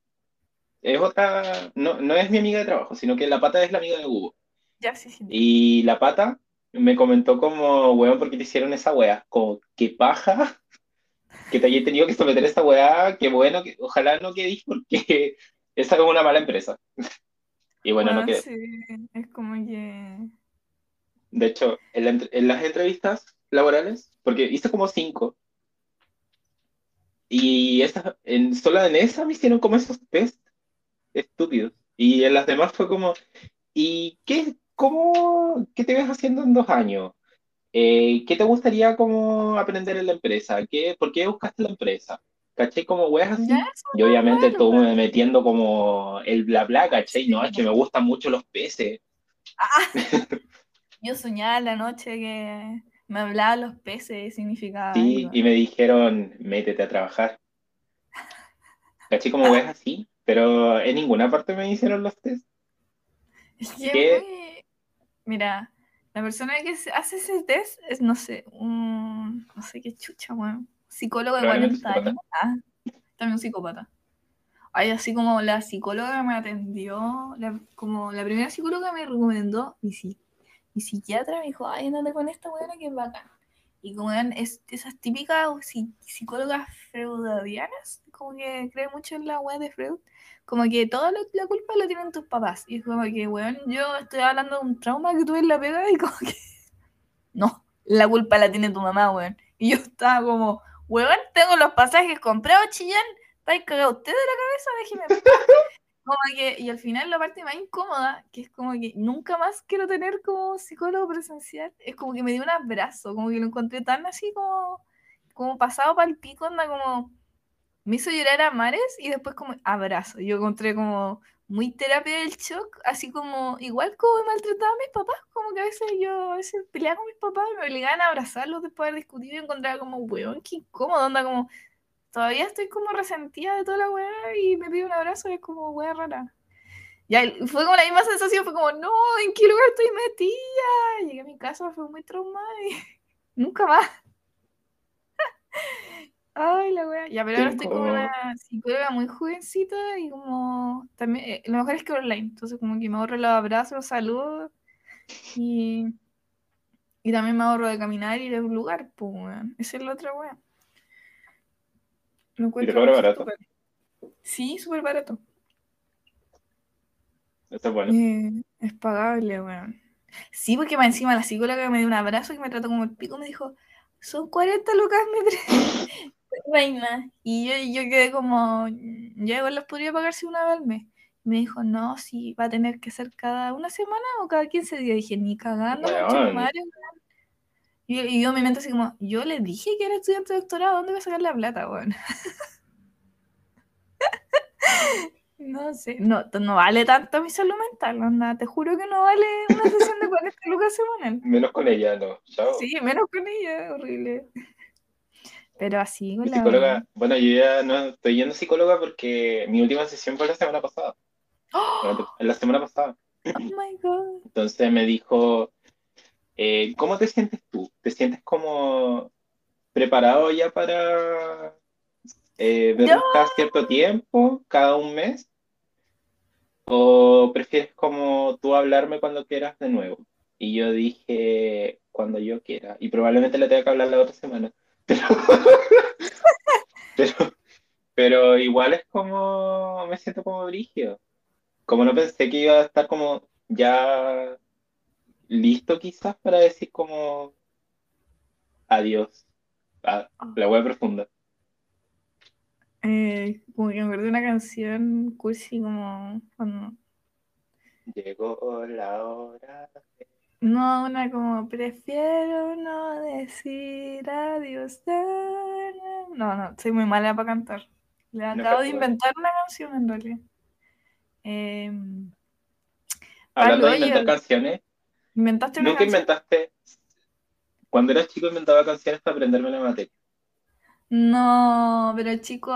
Es otra, no, no es mi amiga de trabajo, sino que la pata es la amiga de Hugo. Ya, sí, sí. Y la pata me comentó como, weón, ¿por qué te hicieron esa weá? Como, qué paja (laughs) que te haya tenido que someter a esa weá, qué bueno, que ojalá no quedís porque (laughs) esa es una mala empresa. (laughs) y bueno, no quedé. sí, es como que... De hecho, en, la entre- en las entrevistas laborales, porque hice como cinco, y esa, en, solo en esa me hicieron como esos test estúpidos. Y en las demás fue como, ¿y qué, cómo, qué te ves haciendo en dos años? Eh, ¿qué te gustaría como aprender en la empresa? ¿Qué, por qué buscaste la empresa? ¿Cachai? Como weas así. Y obviamente todo weón. me metiendo como el bla bla, ¿cachai? No, es que me gustan mucho los peces. (laughs) Yo soñaba la noche que me hablaban los peces y significaba Sí, algo. y me dijeron, métete a trabajar. ¿Cachai? Como weas así. Pero en ninguna parte me hicieron los test. Es que ¿Qué? Mira, la persona que hace ese test es, no sé, un... No sé qué chucha, weón. Psicólogo de Probablemente 40 años. Ah, también un psicópata. Ay, así como la psicóloga me atendió, la- como la primera psicóloga me recomendó, mi, mi psiquiatra me dijo, ay, andate con esta weona que es bacán. Y como eran es- esas típicas psi- psicólogas freudianas, como que creen mucho en la wea de Freud, como que toda la, la culpa la tienen tus papás. Y es como que, weón, yo estoy hablando de un trauma que tuve en la pega y como que, (laughs) no, la culpa la tiene tu mamá, weón. Y yo estaba como, weón, tengo los pasajes comprados, Chillán, estáis cagados usted de la cabeza, déjeme. en paz". (laughs) Como que, y al final la parte más incómoda, que es como que nunca más quiero tener como psicólogo presencial, es como que me dio un abrazo, como que lo encontré tan así como, como pasado para el pico, anda como, me hizo llorar a mares y después como abrazo. Yo encontré como muy terapia del shock, así como, igual como maltrataba a mis papás, como que a veces yo a peleaba con mis papás y me obligaban a abrazarlos después de haber discutido y encontraba como, weón, qué incómodo, onda como, todavía estoy como resentida de toda la weá y me pide un abrazo y es como weá rara. Ya, fue como la misma sensación, fue como, no, ¿en qué lugar estoy metida? Llegué a mi casa, fue muy traumada y (laughs) nunca más. Ay, la wea. Ya, pero ahora estoy como una psicóloga muy jovencita y como también, eh, lo mejor es que online, entonces como que me ahorro los abrazos, los saludos y, y también me ahorro de caminar y ir a un lugar, pues, weón. Esa es la otra wea. Lo encuentro cobra muy barato? Sí, súper barato. Eso es bueno. Eh, es pagable, weón. Sí, porque más encima la psicóloga me dio un abrazo y me trató como el pico, me dijo, son 40 lucas, me (laughs) trae. Reina. Y yo, yo quedé como, ya igual las podría pagar si una vez al mes. Me dijo, no, si va a tener que ser cada una semana o cada 15 días. Dije, ni cagando, madre, weón. Y, y yo en mi mente así como, yo le dije que era estudiante de doctorado, ¿dónde voy a sacar la plata, weón? (laughs) No sé, no, no vale tanto mi salud mental, onda, te juro que no vale una sesión de 40 lucas semanal. Menos con ella, no. Chao. Sí, menos con ella, horrible. Pero así con Mi la psicóloga, bueno, yo ya no estoy yendo psicóloga porque mi última sesión fue la semana pasada. ¡Oh! La semana pasada. oh my god. Entonces me dijo, eh, ¿cómo te sientes tú? ¿Te sientes como preparado ya para eh, vernos cada cierto tiempo, cada un mes? ¿O prefieres como tú hablarme cuando quieras de nuevo? Y yo dije, cuando yo quiera. Y probablemente le tenga que hablar la otra semana. Pero, (laughs) pero, pero igual es como, me siento como brígido. Como no pensé que iba a estar como ya listo quizás para decir como adiós. Ah, la web profunda. Eh, como que me acordé de una canción cursi como cuando- Llegó la hora. No, una como prefiero no decir adiós. No, no, soy muy mala para cantar. Le No acabo de recuerdo. inventar una canción en realidad. Em, Hablando de inventar canciones, ¿inventaste una nunca canción? inventaste. Cuando eras chico inventaba canciones para aprenderme la materia. No, pero chico,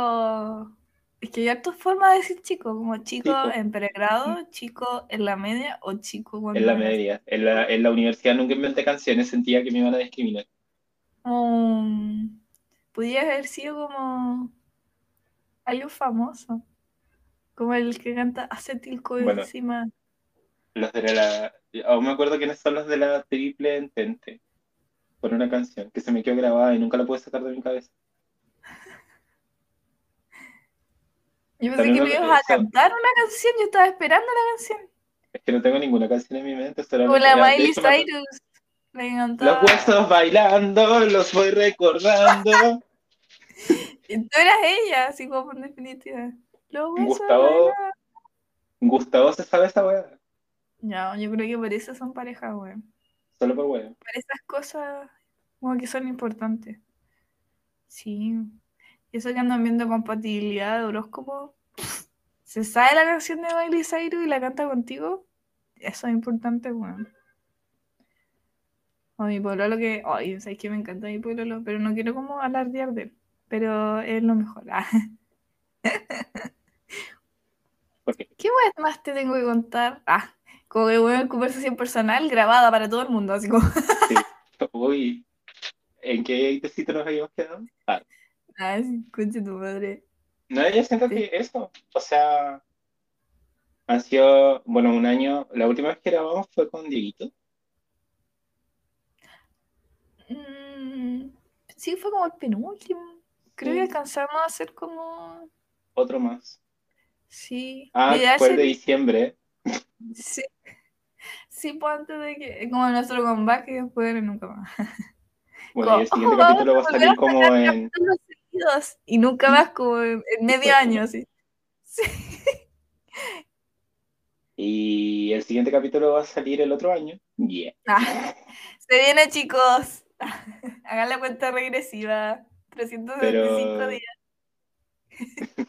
es que hay hartas formas de decir chico, como chico Chico. en pregrado, chico en la media o chico cuando En la media. En la, en la universidad nunca inventé canciones, sentía que me iban a discriminar. Um, podría haber sido como algo famoso, como el que canta acetilco Bueno. encima. Los de la. Aún me acuerdo quiénes son los de la Triple Entente. Por una canción que se me quedó grabada y nunca la pude sacar de mi cabeza. Yo pensé También que me- ibas a cantar una canción, yo estaba esperando la canción. Es que no tengo ninguna canción en mi mente. Solamente- la de Miley Cyrus. Me encantaba. Los huesos bailando, los voy recordando. (laughs) Y Tú eras ella, así como en definitiva. Los huesos Gustavo- bailan. Gustavo se sabe esa weá. No, yo creo que por eso son parejas, güey. Solo por weá. Por esas cosas como que son importantes. Sí. Y eso que andan viendo compatibilidad de horóscopo. ¿Se sabe la canción de Miley Cyrus y la canta contigo? Eso es importante, weón. O mi pololo que. Ay, sabes que me encanta mi pololo, pero no quiero como alardear de él. Pero es lo mejor. Ah. ¿Por qué? ¿Qué weón más te tengo que contar? Ah, como que weón, conversación personal grabada para todo el mundo, así como. Sí. Uy, ¿en qué tecito nos habíamos quedado? Ah, Ah, conche tu madre. no, yo siento Sí. que eso, o sea, han sido, bueno, un año, la última vez que grabamos fue con Dieguito, Mm, sí, fue como el penúltimo. Creo Sí. que alcanzamos a hacer como. otro más. Sí. Ah, fue el de diciembre, Sí. Sí, pues antes de que. Como nuestro comeback y después nunca más. bueno, y el (laughs) Como, siguiente "Oh, capítulo va a salir como en, capítulos seguidos", Y nunca más, como en, en medio año, así. (laughs) Sí. y el siguiente capítulo va a salir el otro año, yeah. (laughs) Ah, se viene, chicos. (laughs) Hagan la cuenta regresiva. 365 Pero- días.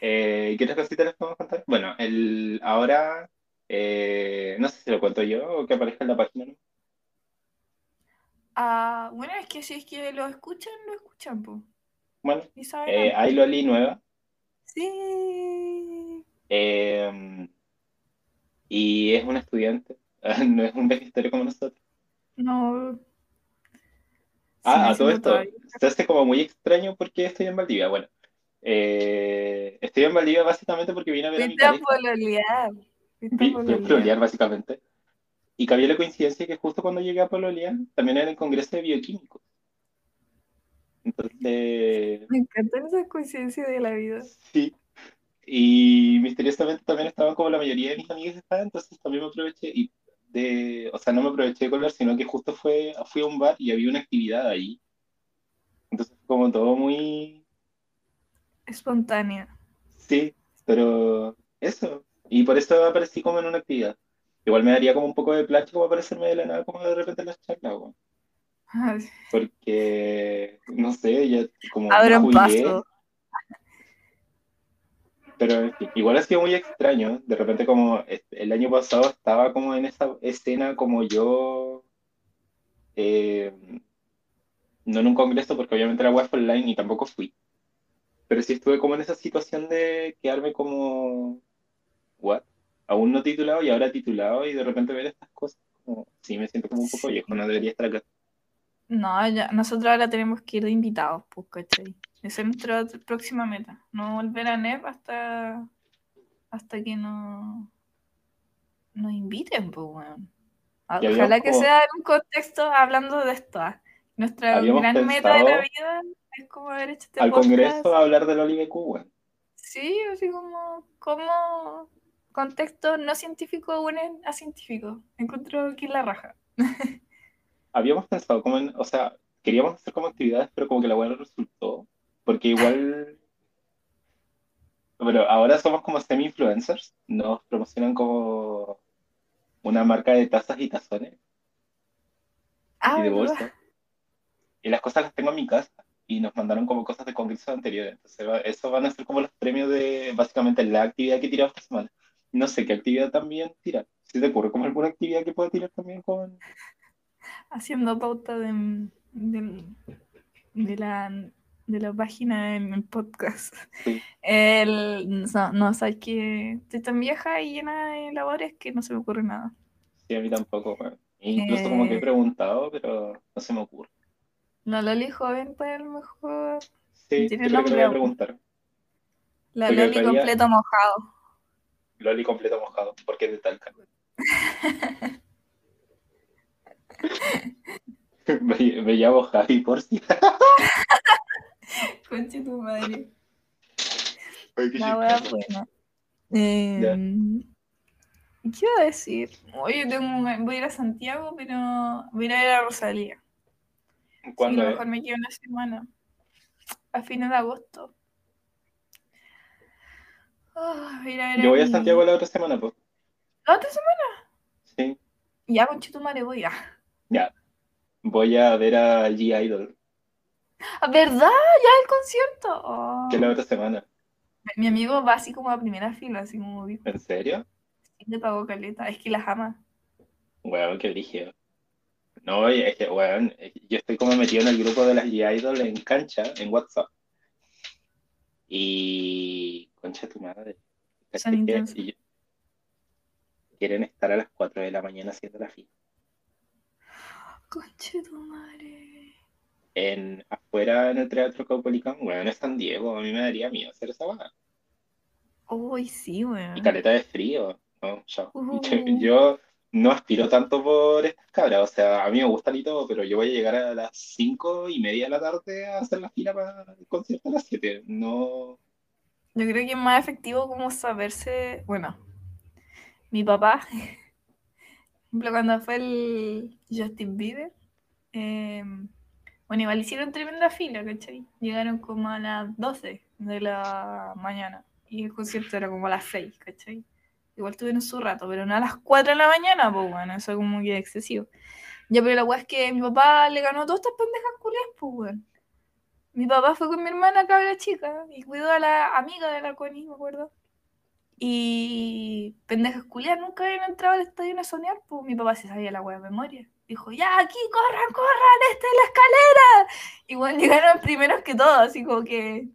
Eh, ¿qué otras cositas les podemos contar? Bueno, el, ahora, eh, no sé si lo cuento yo o que aparezca en la página, ¿no? Ah, bueno, es que si es que lo escuchan, lo escuchan, pues. Bueno, eh, hay Loli nueva. Sí. eh, y es una estudiante, (laughs) no es un vegetariano como nosotros. No. Ah, a todo esto, todavía. se hace como muy extraño porque estoy en Valdivia. Bueno, eh, estoy en Valdivia básicamente porque vine a ver a mi a pololear. Fuiste a pololear básicamente. Y cabía la coincidencia que justo cuando llegué a pololear, también era el Congreso de Bioquímicos. Entonces, Me encantan esas coincidencias de la vida. sí. Y misteriosamente también estaban como la mayoría de mis amigas estaban, entonces también me aproveché y de, o sea, no me aproveché de colar, sino que justo fue, fui a un bar y había una actividad ahí. Entonces, como todo muy, Espontánea. sí, pero eso. Y por eso aparecí como en una actividad. Igual me daría como un poco de plancha como aparecerme de la nada, como de repente en las charlas, weón. Porque, no sé, ya como me jubilé, paso. pero igual ha sido muy extraño. De repente como el año pasado estaba como en esa escena como yo, eh, no en un congreso porque obviamente la web online y tampoco fui. Pero sí estuve como en esa situación de quedarme como, ¿what? Aún no titulado y ahora titulado y de repente ver estas cosas, como, sí, me siento como un poco viejo, no debería estar acá. No, ya, nosotros ahora tenemos que ir de invitados, pues, ¿cachai? Esa es nuestra próxima meta. No volver a NEP hasta, hasta que no, nos inviten, pues, weón. Ah, Ya Ojalá que como- sea en un contexto hablando de esto. ah. Nuestra Habíamos gran meta de la vida es como haber hecho este Al podcast. congreso a hablar del Olive weón. Sí, así como, como contexto no científico unen a científico. Encuentro que la raja. (laughs) habíamos pensado como en, o sea, queríamos hacer como actividades, pero como que la no resultó, porque igual, (laughs) bueno, ahora somos como semi-influencers, nos promocionan como una marca de tazas y tazones Ah, y de ¿verdad? bolsa, y las cosas las tengo en mi casa, y nos mandaron como cosas de congresos anteriores, entonces eso van a ser como los premios de, básicamente, la actividad que tiramos esta semana. No sé qué actividad también tirar, si te ocurre como alguna actividad que pueda tirar también con... haciendo pauta de, de, de la, de la página en el podcast. Sí. El, no, no, sabes que estoy tan vieja y llena de labores que no se me ocurre nada. Sí, a mí tampoco. Incluso como que he Eh. preguntado, pero no se me ocurre. La Loli joven, pues a lo mejor. Sí, yo creo que le voy a preguntar. La Porque Loli completo mojado. Loli completo mojado, porque es de Talca. (laughs) me, me llamo Javi por si. (laughs) Conche tu madre. Ay, qué La wea chistoso. buena. Eh, ¿Qué iba a decir? Oye, tengo, voy a ir a Santiago, pero voy a ir a Rosalía. Sí, ¿Cuándo a lo mejor me quedo una semana. A fines de agosto. Ah, Yo voy a Santiago la otra semana, pues. ¿La otra semana? Sí. Ya, conche tu madre, voy a. Ya. Voy a ver a G-Idol, Ah, ¿Verdad? Ya el concierto. Oh. que es la otra semana. Mi amigo va así como a primera fila, así como dijo, ¿En serio? "Sí, le pagó caleta. Es que las ama. Weón, qué brígido. No, es que, weón, yo estoy como metido en el grupo de las G-Idol en cancha, en WhatsApp. Y. Concha tu madre. Son ¿Cachai que intensos. y- Quieren estar a las 4 de la mañana haciendo la fila. Conche tu madre. En, afuera en el Teatro Caupolicán, weón, es San Diego. A mí me daría miedo hacer esa weá. Uy, sí, weón. Y caleta de frío. No. Uh. (laughs) Yo no aspiro tanto por estas cabras. O sea, a mí me gustan y todo, pero yo voy a llegar a las cinco y media de la tarde a hacer la fila para el concierto a las 7. No. Yo creo que es más efectivo como saberse, bueno, mi papá, (laughs) por ejemplo, cuando fue el Justin Bieber, eh, bueno, igual hicieron tremenda fila, ¿cachai? Llegaron como a las 12 de la mañana y el concierto era como a las 6, ¿cachai? Igual tuvieron su rato, pero no a las 4 de la mañana, pues bueno, eso como que es excesivo. Ya, pero la weá es que mi papá le ganó todas estas pendejas culias, pues weón. Mi papá fue con mi hermana cabra chica y cuidó a la amiga de la Connie, me acuerdo. Y pendejas culias nunca habían entrado al estadio a soñar, pues mi papá se sabía la weá de memoria. Dijo, ya, aquí, corran, corran, esta es la escalera. Y bueno, llegaron primeros que todos, así como que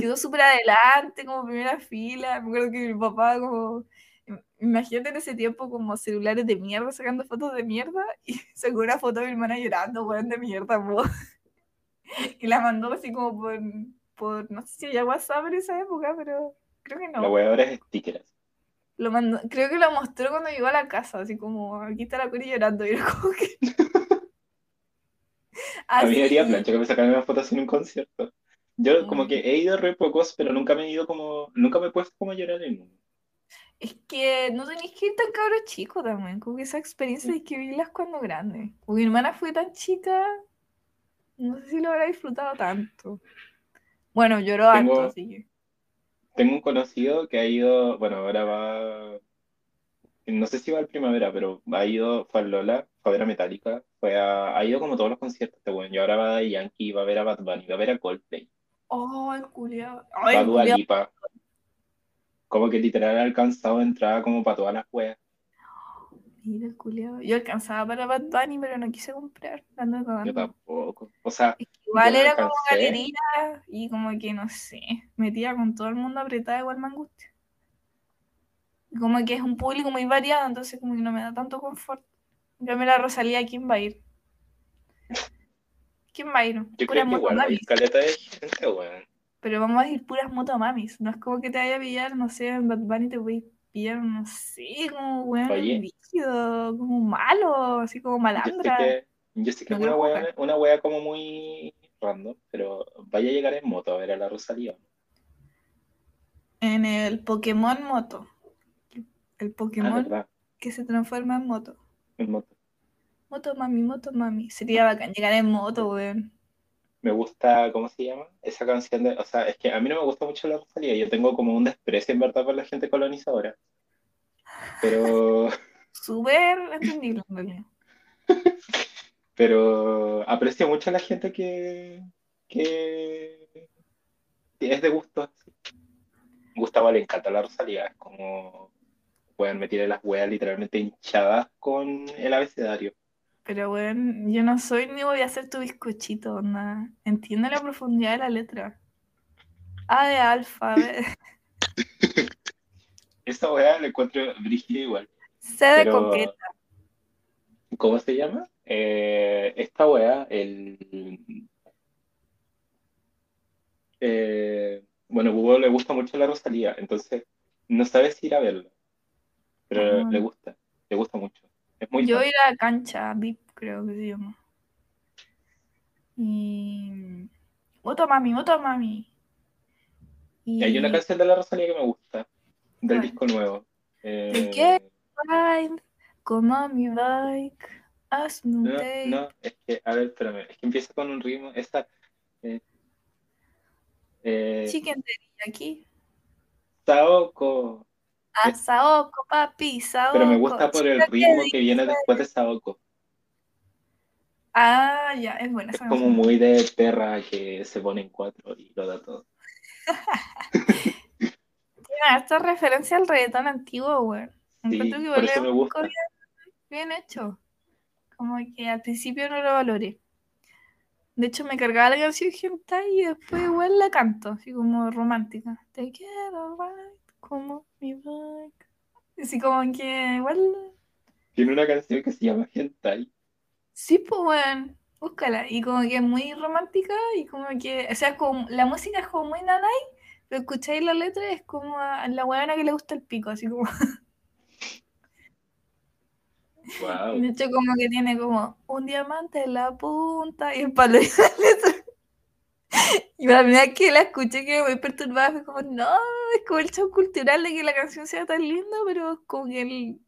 quedó súper adelante, como primera fila. Me acuerdo que mi papá como... Imagínate en ese tiempo como celulares de mierda sacando fotos de mierda (laughs) y sacó una foto de mi hermana llorando, weón, de mierda, po. (laughs) Y la mandó así como por, por no sé si había WhatsApp en esa época, pero creo que La no. weá ahora es stickers. Lo mandó, creo que lo mostró cuando llegó a la casa, así como, aquí está la Cori llorando, y era como que... (laughs) A mí me haría plancha que me sacaran una foto así en un concierto. Yo como Mm. que he ido re pocos, pero nunca me he ido como, nunca me he puesto como a llorar en uno. Es que no tenéis que ir tan cabros chico también, como que esa experiencia hay que vivirlas cuando grande. Porque mi hermana fue tan chica, no sé si lo habrá disfrutado tanto. Bueno, lloró Tengo- harto, así que... Tengo un conocido que ha ido, bueno, ahora va, no sé si va al primavera, pero ha ido, fue al Lola, fue a ver a Metallica, fue a, ha ido como a todos los conciertos este weón, y ahora va a Yankee, va a ver a Bad Bunny, va a ver a Coldplay, Oh, el culiao. va a el Dua culiao. Lipa. Como que literal alcanzado entrada como para todas las weas. Mira el culiao. Yo alcanzaba para Bad Bunny, pero no quise comprar. ando Yo tampoco. O sea, Es que igual era como galería y como que no sé, metía con todo el mundo apretada, igual me angustia. Como que es un público muy variado, entonces como que no me da tanto confort. Yo me la Rosalía, ¿quién va a ir? ¿Quién va a ir? yo creo que igual caleta de gente, weón. Pero vamos a ir puras motomamis. No es como que te vaya a pillar, no sé, en Bad Bunny te voy a pillar, no sé, como weón rígido, como malo, así como Yo sé malandra. que, yo sé que No es una wea, una wea como muy random, pero vaya a llegar en moto a ver a la Rosalía. En el Pokémon Moto. El Ah, Pokémon que se transforma en moto. en moto. Moto mami, moto mami. Sería bacán llegar en moto, weón. Me gusta, ¿cómo se llama? Esa canción de, o sea, es que a mí no me gusta mucho la Rosalía, yo tengo como un desprecio en verdad por la gente colonizadora. Pero, (laughs) Súper entendible, (laughs) pero aprecio mucho a la gente que, que, que es de gusto. Gustavo le encanta la Rosalía, es como, pueden meter las weas literalmente hinchadas con el abecedario. Pero, weón, yo no soy ni voy a hacer tu bizcochito, onda. Entiende la profundidad de la letra. A de alfa, B, Esa wea la encuentro brígida igual. (laughs) C de Pero, coqueta. ¿cómo se llama? Eh, esta wea, el... eh, bueno, Hugo le gusta mucho la Rosalía, entonces no sabe si ir a verla. Pero Ah. le gusta, le gusta mucho. Es muy Yo fan. ir a cancha, VIP creo que se llama. Y. Motomami, Motomami. Y hay una canción de la Rosalía que me gusta, del disco nuevo. Eh, qué? Como mi bike, hazme un no, take. no, es que, a ver, espérame, es que empieza con un ritmo, esta... Eh, eh, Chicken aquí. Saoko, Ah, Saoko, papi, Saoko. pero me gusta por el ritmo ¿qué que viene después de Saoko. Ah, ya, es buena Es como muy de perra que se pone en cuatro y lo da todo. (laughs) Tiene esta referencia al reggaetón antiguo, güey. Sí, Encuentro que por eso es me gusta. bien, bien hecho. Como que al principio no lo valoré. De hecho, me cargaba la canción hentai y después igual la canto, así como romántica. Te quiero ride como mi bike. Así como que igual. Tiene una canción que se llama Hentai. Sí, pues, weón. Búscala. Y como que es muy romántica y como que. O sea, como, la música es como muy nanay, pero escucháis la letra es como a la weona que le gusta el pico, así como. Wow. De hecho, como que tiene como un diamante en la punta y el palo y la letra. (laughs) Y la primera que la escuché quedé muy perturbada, fue como, no, es como el show cultural de que la canción sea tan linda, pero como que el...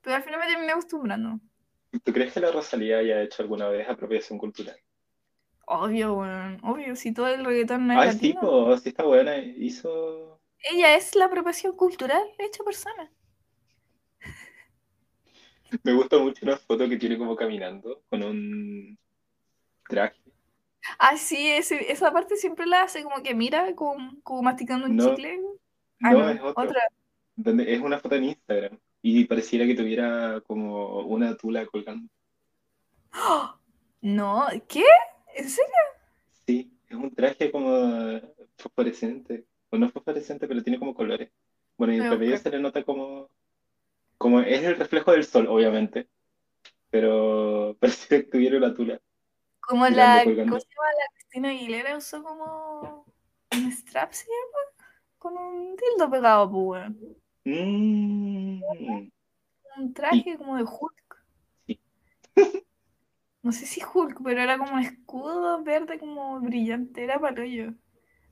Pero al final me terminé acostumbrando. ¿Tú crees que la Rosalía haya hecho alguna vez apropiación cultural? Obvio, weón, obvio, si todo el reggaetón no es Ay, sí, pues, sí está buena. Hizo... Ella es la apropiación cultural hecha persona. (laughs) Me gusta mucho una foto que tiene como caminando con un traje. Ah, sí, ese- esa parte siempre la hace como que mira, como, como masticando un No, chicle. Ah, No, no, es otra. otra. Donde es una foto en Instagram. Y pareciera que tuviera como una tula colgando. No, ¿qué? ¿En serio? Sí, es un traje como fosforescente. O no fosforescente, pero tiene como colores. Bueno, y medio buscar. se le nota como... Como es el reflejo del sol, obviamente. Pero (laughs) pareciera que tuviera una tula. Como la. ¿cómo se llama? La Cristina Aguilera usó como un strap, ¿se llama? Con un dildo pegado, pues. Mm, Un traje como de Hulk. Sí. (laughs) No sé si Hulk, pero era como un escudo verde como brillante. Era para el hoyo.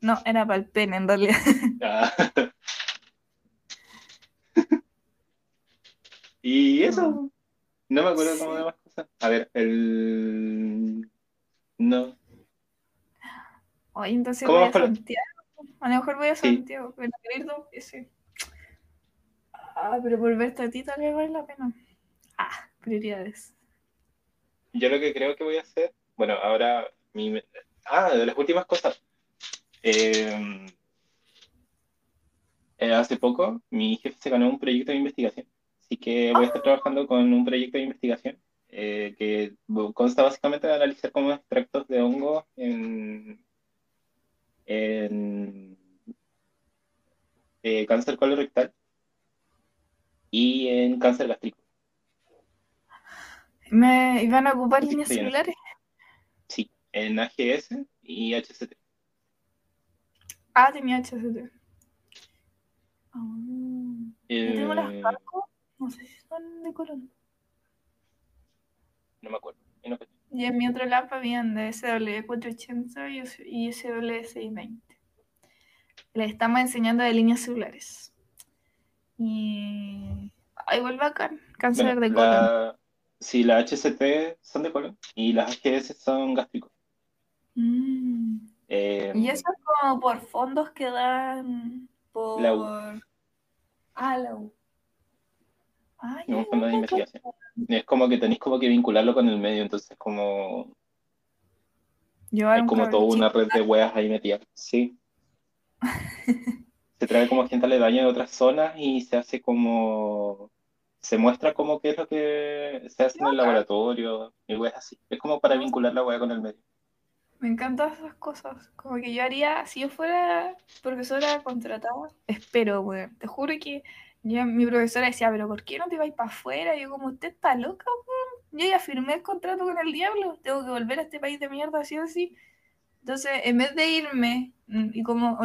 No, era para el pene, en realidad. (laughs) ah. (laughs) Y eso, no me acuerdo como de más cosas. A ver, el... No, Oye, entonces ¿Cómo voy a la- Santiago. A lo mejor voy a Sí. Santiago, pero ir dos veces. Ah, pero por verte a ti tal vez vale la pena. Ah, prioridades. yo lo que creo que voy a hacer, bueno, ahora mi... Ah, de las últimas cosas. Eh, eh, hace poco mi jefe se ganó un proyecto de investigación, así que voy a estar trabajando con un proyecto de investigación eh, que consta básicamente de analizar como extractos de hongo en, en eh, cáncer colorectal y en cáncer gástrico. ¿Me iban a ocupar líneas celulares? Sí, en AGS y HCT. Ah, tenía HCT. Ah, tengo las Eh, Carco, no sé si son de Colón. No me acuerdo. y no caché. Y en mi otro lab habían de SW480 y S- y SW620. Les estamos enseñando de líneas celulares. Y. Ay, igual bacán. Cáncer Bueno, de colon. la, sí, las HCT son de colon y las AGS son gástricos. Mm. Eh, Y eso es como por fondos que dan por. La U. Ah, la U. Es investigación. Como que tenéis como que vincularlo con el medio, entonces como Llevar hay como toda una red de weas ahí metidas. Sí. (laughs) Se trae como gente aledaña de otras zonas y se hace como se muestra como qué es lo que se hace en el laboratorio y weas así. Es como para vincular la wea con el medio. Me encantan esas cosas. Como que yo haría, si yo fuera profesora contratada, espero, weón. Te juro que yo- mi profesora decía, pero ¿por qué no te vais para afuera? Y yo como, ¿usted está loca? Yo ya firmé el contrato con el diablo. Tengo que volver a este país de mierda, así o así. Entonces, en vez de irme mm, y como,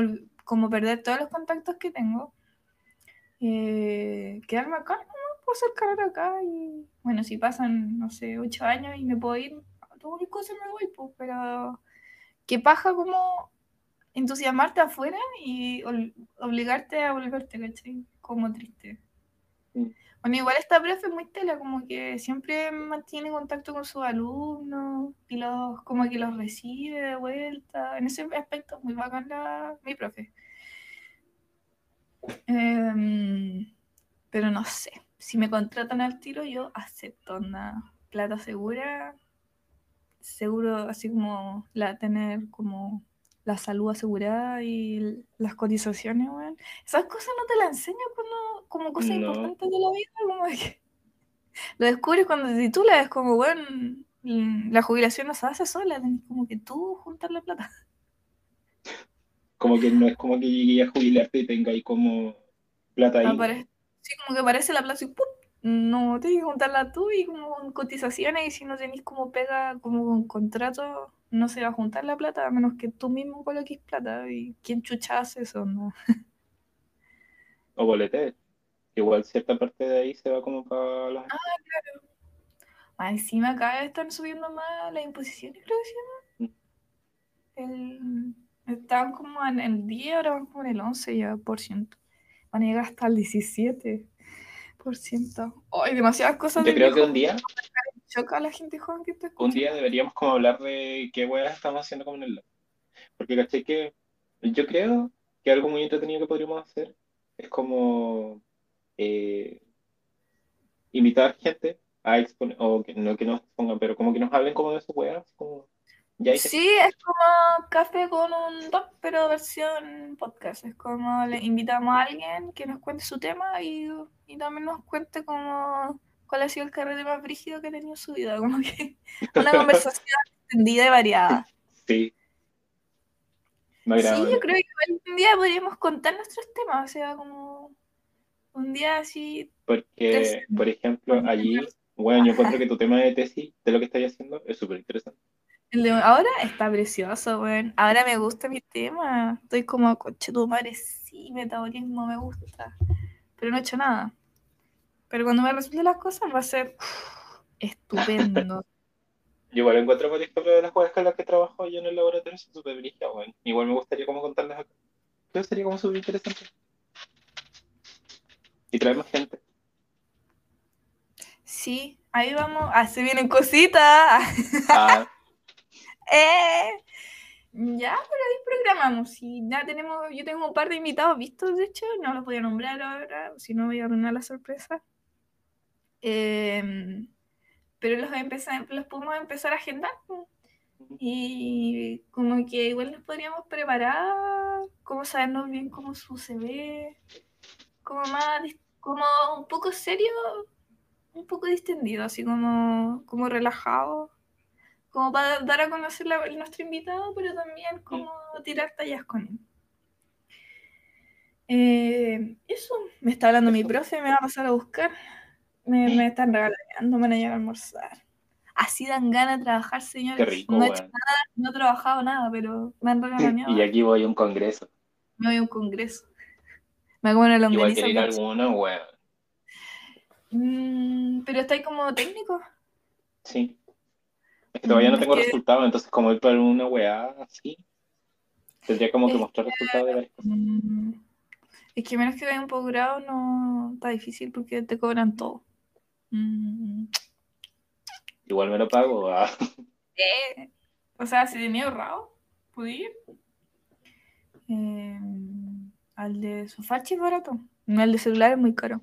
como perder todos los contactos que tengo, eh, quedarme acá, no puedo hacer acá y bueno, si pasan, no sé, ocho años y me puedo ir, a todas mis cosas me voy, pues, pero qué paja como entusiasmarte afuera y obligarte a volverte, ¿cachai? Como triste. Bueno, igual esta profe es muy tela, como que siempre mantiene contacto con sus alumnos y los, como que los recibe de vuelta. En ese aspecto es muy bacán la, mi profe. Em, pero no sé, si me contratan al tiro yo acepto una plata segura, seguro así como la tener como la salud asegurada y las cotizaciones, weón. Esas cosas no te las enseñan cuando, como cosas No. importantes de la vida, como que (laughs) lo descubres cuando te titulas, es como, weón, mm, la jubilación no se hace sola, tenés como que tú juntar la plata. Como que no es como que llegué a jubilarte y tenga ahí como plata ahí. Sí, como que aparece la plata y ¡pum! No, tienes que juntarla tú y como con cotizaciones y si no tenés como pega, como con contrato, no se va a juntar la plata a menos que tú mismo coloques plata. ¿Y quién chucha hace eso? No. (laughs) O boletes. Igual cierta parte de ahí se va como para las... Más encima acá están subiendo más las imposiciones, creo que se llama. El, estaban como en el 10, ahora van como en el 11 ya por ciento. Van a llegar hasta el 17 por ciento. Ay, demasiadas cosas Yo creo que un día, Choca a la gente joven que está un día deberíamos como hablar de qué weas estamos haciendo como en el lab. Porque caché que yo creo que algo muy entretenido que podríamos hacer es como eh, invitar gente a exponer, o que no que nos expongan, pero como que nos hablen como de sus weas, como ya Sí, es como café con un doc, pero versión podcast. Es como le invitamos a alguien que nos cuente su tema y, y también nos cuente como cuál ha sido el carrete más brígido que ha tenido en su vida. Como que (laughs) una conversación extendida y variada. Sí. Sí, yo creo que un día podríamos contar nuestros temas, o sea, como un día así. Porque, por ejemplo, allí, bueno, yo encuentro que tu tema de tesis, de lo que estás haciendo, es súper interesante. ahora está precioso, weón. Ahora me gusta mi tema. Estoy como, coche tu madre, sí, metabolismo me gusta. Pero no he hecho nada. Pero cuando me resulten las cosas va a ser estupendo. (laughs) Yo igual encuentro, por ejemplo, de las cosas con las que trabajo yo en el laboratorio son súper brígidas, weón. Igual me gustaría como contarlas acá. Creo que sería como súper interesante. Y traer más gente. Sí, ahí vamos. Ah, se vienen cositas. (laughs) Ah, Eh, ya, pero ahí programamos. Y ya tenemos, yo tengo un par de invitados vistos, de hecho, no los voy a nombrar ahora, si no voy a arruinar la sorpresa. Em, pero los, a empezar, los podemos empezar a agendar. Y como que igual nos podríamos preparar, como sabernos bien cómo su como más, como un poco serio, un poco distendido, así como, como relajado como para dar a conocer la- nuestro invitado, pero también como tirar tallas con él. Eh, eso, me está hablando mi profe, me va a pasar a buscar. Me, me están regañando, me van a llegar a almorzar. Así dan ganas de trabajar, señores. qué rico, no, he hecho nada, no he trabajado nada, pero me han regañado. (laughs) Y aquí voy a un congreso. Me voy a un congreso. Me como una Igual longaniza. quiero ir a alguno, weón. Mm, pero está ahí como técnico. Sí. Es que todavía no Mm, tengo es que- resultados, entonces como ir para una weá así, tendría como que Es mostrar resultados de varias cosas. Mm, Es que menos que vaya un posgrado no está difícil porque te cobran todo. Mm, Igual me lo pago. ah. eh, O sea, si tenía ahorrado, pude ir. Eh, al de Sofachi es barato. No, el de celular es muy caro.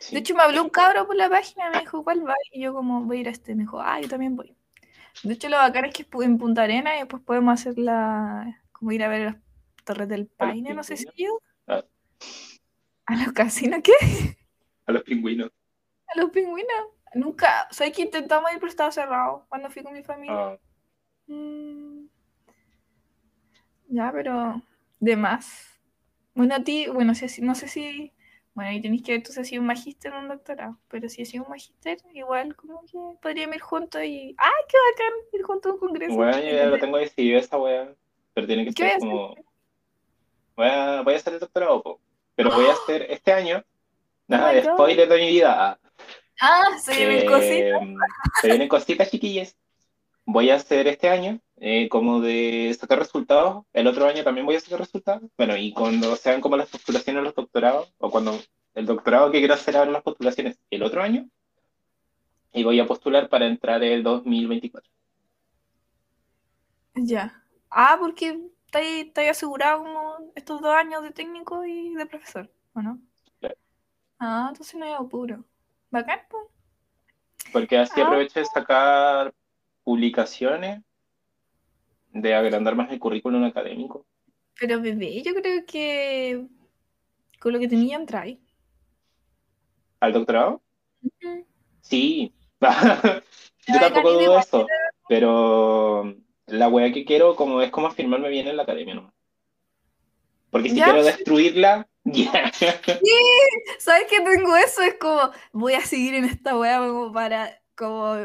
Sí. De hecho, me habló un cabro por la página, me dijo, ¿cuál va? Y yo como, voy a ir a este. Me dijo, ah, yo también voy. De hecho, lo bacán es que en Punta Arena y después podemos hacer la... como ir a ver las torres del ¿A los Paine, no sé si yo. Ah. ¿A los casinos qué? A los pingüinos. Los pingüinos. Nunca, sé que intentamos ir, pero estaba cerrado cuando fui con mi familia. Ah, Mm. Ya, pero de más. Bueno, a ti, bueno, si no sé si, bueno, ahí tenéis que ver tú si has sido un magíster o un doctorado, pero si has sido un magíster, igual como que podríamos ir juntos y, ¡ay, qué bacán! Ir juntos a un congreso. Bueno, yo ya lo tengo decidido esa weá, pero tiene que ¿Qué voy ser como... Voy a, voy a hacer el doctorado, po. pero voy a (gasps) hacer este año, Nada my de God. spoiler de mi vida. Ah, se vienen Eh, cositas. Se vienen cositas, chiquillas. Voy a hacer este año, eh, como de sacar resultados. El otro año también voy a sacar resultados. Bueno, y cuando sean como las postulaciones los doctorados, o cuando el doctorado que quiero hacer ahora las postulaciones el otro año, y voy a postular para entrar el 2024. Ya. Ah, porque estáis asegurado como estos dos años de técnico y de profesor, ¿o no? Claro. Ah, entonces no hay apuro. Bacán, pues. Porque así Ah. aprovecho de sacar publicaciones, de agrandar más el currículum académico. Pero bebé, yo creo que con lo que tenía entráis. ¿Al doctorado? Sí. (laughs) Yo tampoco dudo eso, pero la wea que quiero como es como afirmarme bien en la academia nomás. Porque si Ya, quiero sí. Ya. ¿Sabes que tengo eso? Es como, voy a seguir en esta wea como para como,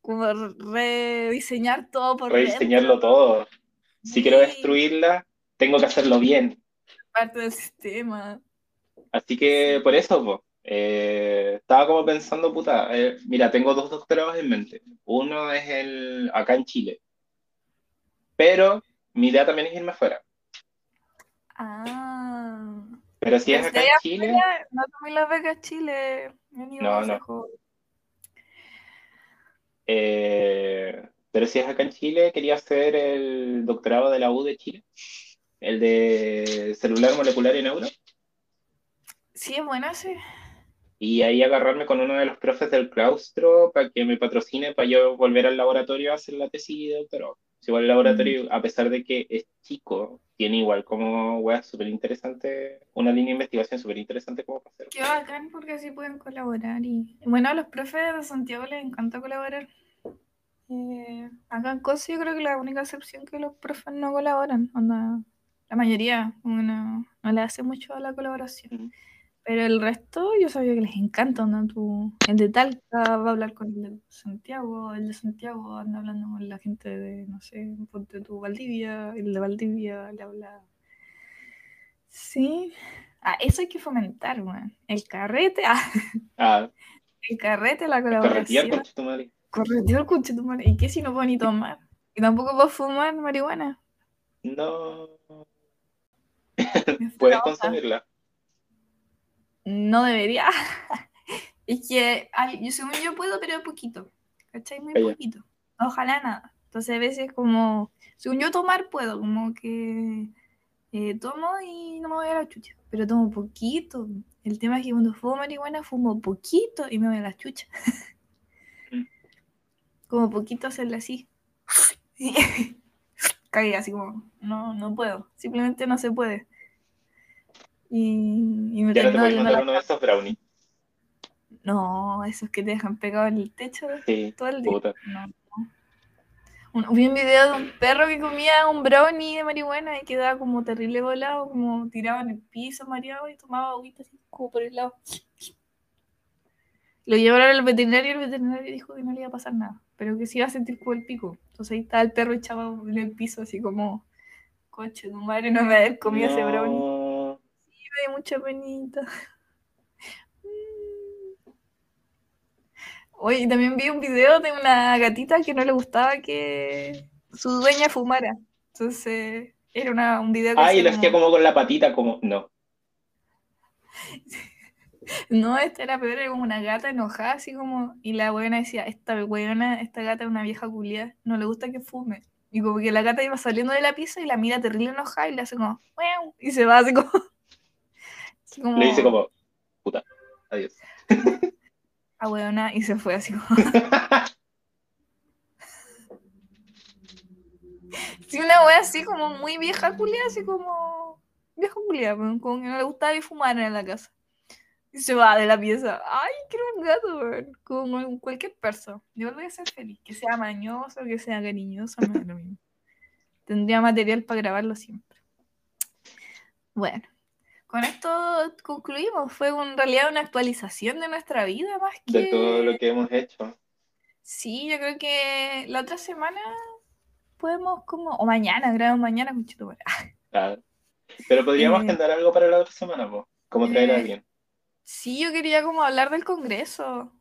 como rediseñar todo por Rediseñarlo dentro. todo. Si quiero Sí, destruirla, tengo que hacerlo bien. parte del sistema. Así que Sí. por eso, po, eh, estaba como pensando, puta, eh, mira, tengo dos doctorados en mente. Uno es el acá en Chile, pero mi idea también es irme afuera. Ah. Pero si es Desde acá en Chile, afuera, no tomé las becas Chile. no, no. Eh, pero si es acá en Chile, quería hacer el doctorado de la U de Chile, el de celular molecular y neuro, Sí, es bueno ese. y ahí agarrarme con uno de los profes del claustro para que me patrocine para yo volver al laboratorio a hacer la tesis de doctorado. Si igual el laboratorio, a pesar de que es chico, tiene igual como weas súper interesante, una línea de investigación súper interesante como para hacer. Qué bacán porque así pueden colaborar. Y bueno, a los profes de Santiago les encanta colaborar. Eh, acá en COSI yo creo que la única excepción que los profes no colaboran. Onda, la mayoría como no, no le hace mucho a la colaboración. Mm. Pero el resto yo sabía que les encanta. Onda, tú, el de Talca va a hablar con el de Santiago, el de Santiago anda hablando con la gente de, no sé, ponte tú Valdivia, el de Valdivia le habla. Sí. Ah, eso hay que fomentar, weón. El carrete, (laughs) ah, Ah, el carrete, la colaboración. tu. Corretear, conche tu madre. ¿Y qué si no puedo ni tomar? Y tampoco puedo fumar marihuana. No, (laughs) puedes consumirla. No debería. (laughs) Es que ay, yo según yo puedo, pero poquito. ¿Cachai? Muy Ah, poquito. Ojalá nada. Entonces a veces como, según yo tomar puedo, como que eh, tomo y no me voy a la chucha. Pero tomo poquito. El tema es que cuando fumo marihuana fumo poquito y me voy a la chucha. (laughs) Como poquito hacerle así. (laughs) Cagué así como, no, no puedo. Simplemente no se puede. Y, y me Ya no te puedes mandar la uno de esos brownies. no, esos que te dejan pegado en el techo Sí, todo el día. puta. No, no. Un- vi un video de un perro que comía un brownie de marihuana y quedaba como terrible volado, como tirado en el piso, mareado y tomaba agüita así como por el lado. Lo llevaron al veterinario y el veterinario dijo que no le iba a pasar nada, pero que sí iba a sentir como el pico. Entonces ahí estaba el perro echado en el piso así como, coche, tu madre no me va a haber comido ese brownie. Me dio mucha penita. (laughs) Oye, y también vi un video de una gatita que no le gustaba que su dueña fumara. Entonces, era una, un video que Ay, hacía lo hacía como- con la patita, como. No. (laughs) No, esta era peor, era como una gata enojada, así como... Y la weona decía, esta weona, esta gata es una vieja culia, no le gusta que fume. Y como que la gata iba saliendo de la pieza y la mira terrible enojada y le hace como... Y se va así como... como... Le dice como. Puta. Adiós. (laughs) A y se fue así como... (laughs) Sí, una wea así como muy vieja culia, así como. Vieja culia, como que no le gustaba ir fumar en la casa. Y se va de la pieza. Ay, quiero un gato, weón. Como cualquier persona. Yo voy a ser feliz. Que sea mañoso, que sea cariñoso, me da lo mismo. Tendría material para grabarlo siempre. Bueno, con esto concluimos. Fue en realidad una actualización de nuestra vida más que. De todo lo que hemos hecho. Sí, yo creo que la otra semana podemos como, o mañana, grabamos mañana con Ah. (laughs) Pero podríamos Eh, agendar algo para la otra semana, po. Como traer a eh, alguien. Sí, yo quería como hablar del Congreso.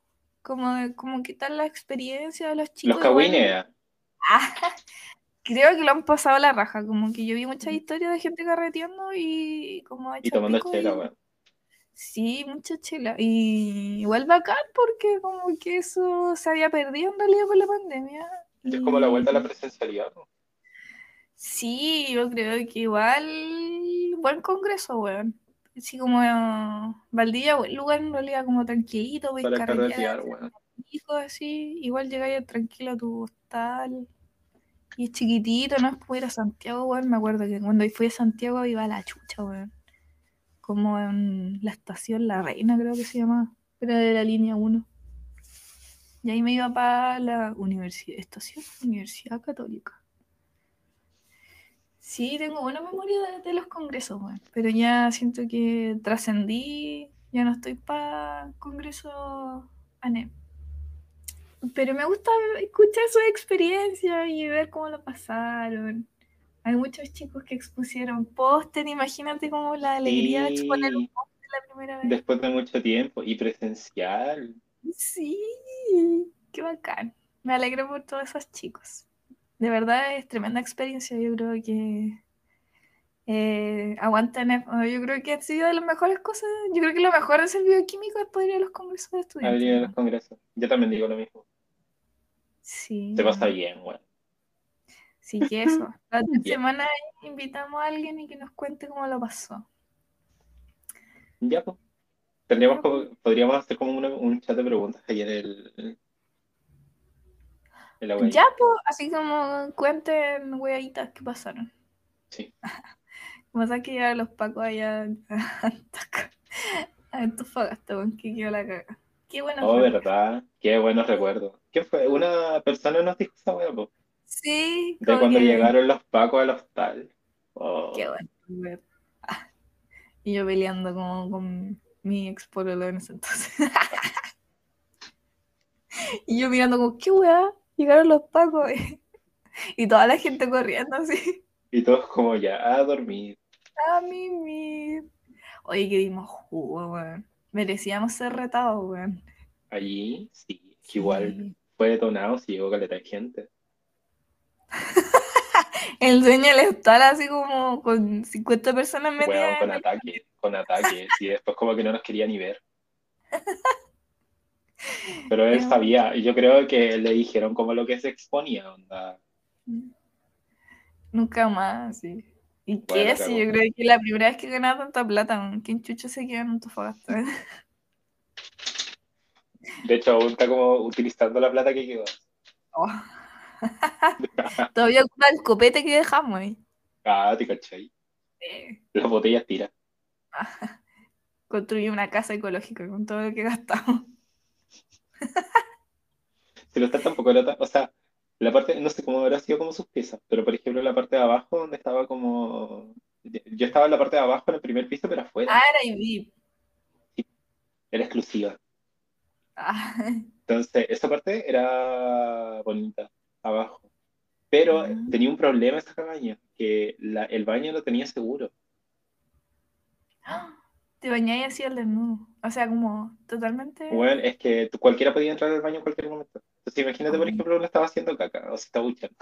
Como, como qué tal la experiencia de los chicos. Los igual. cagüines. (laughs) Ah, creo que lo han pasado a la raja. Como que yo vi muchas historias de gente carreteando y como Y hecha tomando pico chela, y- weón. Sí, mucha chela. Y igual bacán porque como que eso se había perdido en realidad por la pandemia. Es como la vuelta a la Y- presencialidad. ¿no? Sí, yo creo que igual buen congreso, weón. Así como eh, Valdivia, lugar en realidad como tranquilito, voy Para carretear, carretear, weón. hijos así, igual llegáis tranquilo a tu hostal. Y es chiquitito, no es como ir a Santiago, weón. Me acuerdo que cuando fui a Santiago iba a la chucha, weón. Como en la estación La Reina, creo que se llama. Era de la línea 1. Y ahí me iba para la universidad, estación Universidad Católica. Sí, tengo buena memoria de, de los congresos, weón. Pero ya siento que trascendí, ya no estoy para congreso ANEP. Pero me gusta escuchar su experiencia y ver cómo lo pasaron. Hay muchos chicos que expusieron póster, imagínate como la alegría de exponer un Sí, póster la primera vez. después de mucho tiempo. Y presencial. Sí, qué bacán. Me alegro por todos esos chicos. De verdad es tremenda experiencia. Yo creo que eh, aguantan. Yo creo que ha sido de las mejores cosas. Yo creo que lo mejor de ser bioquímico es poder ir a los congresos de estudiantes. Los congresos. Yo también digo lo mismo. Sí. Se pasa bien, weón. Sí, que eso. (laughs) La otra semana invitamos a alguien y que nos cuente cómo lo pasó. Ya, pues. Tendríamos como- podríamos hacer como una- un chat de preguntas ahí en el. En la. Ya, pues, así como cuenten weitas que pasaron. Sí. (laughs) Como sabes que llegaron los pacos allá (laughs) a Antofagasta, weón, que quedó la caga. Qué bueno. Oh, verdad. Qué buenos recuerdos. ¿Qué fue? Una persona nos dijo esa po, Sí, De cuando que- llegaron los pacos al hostal. Oh, Qué bueno. (laughs) Y yo peleando como con mi ex pololo en ese entonces. (laughs) y yo mirando como, ¿qué weá? Llegaron los pacos. y toda la gente corriendo así. Y todos como ya a dormir. A mí, Oye, que dimos jugo, weón. Merecíamos ser retados, weón. Allí, sí. que Igual Sí. fue detonado si llegó caleta de gente. (laughs) El dueño del hostal así como con 50 personas metidas. con ataque, con ataque. (laughs) Y después como que no nos quería ni ver. (laughs) Pero él sabía, y yo creo que le dijeron como lo que se exponía, onda. Nunca más, sí. ¿Y qué? Bueno, Si yo creo que la primera vez que ganaba tanta plata. ¿quién chucha se queda en Antofagasta? De hecho, aún está como utilizando la plata que quedó. Oh. (laughs) Todavía ocupa el copete que dejamos ahí. Ah, te cachai. Eh, Las botellas tiran. (laughs) construí una casa ecológica con todo lo que gastamos. Si lo está tampoco era tan- O sea, la parte, no sé cómo habrá sido como sus piezas, pero por ejemplo la parte de abajo donde estaba como. Yo estaba en la parte de abajo en el primer piso, pero afuera. Ah, era VIP. Era exclusiva. Ah, Entonces, esa parte era bonita, abajo. Pero Ah. tenía un problema esa cabaña, que la- el baño lo tenía seguro. (gasps) Te bañáis así al desnudo. O sea, como totalmente. Bueno, es que cualquiera podía entrar al baño en cualquier momento. Entonces, imagínate, por Ah. ejemplo, uno estaba haciendo caca o se estaba duchando.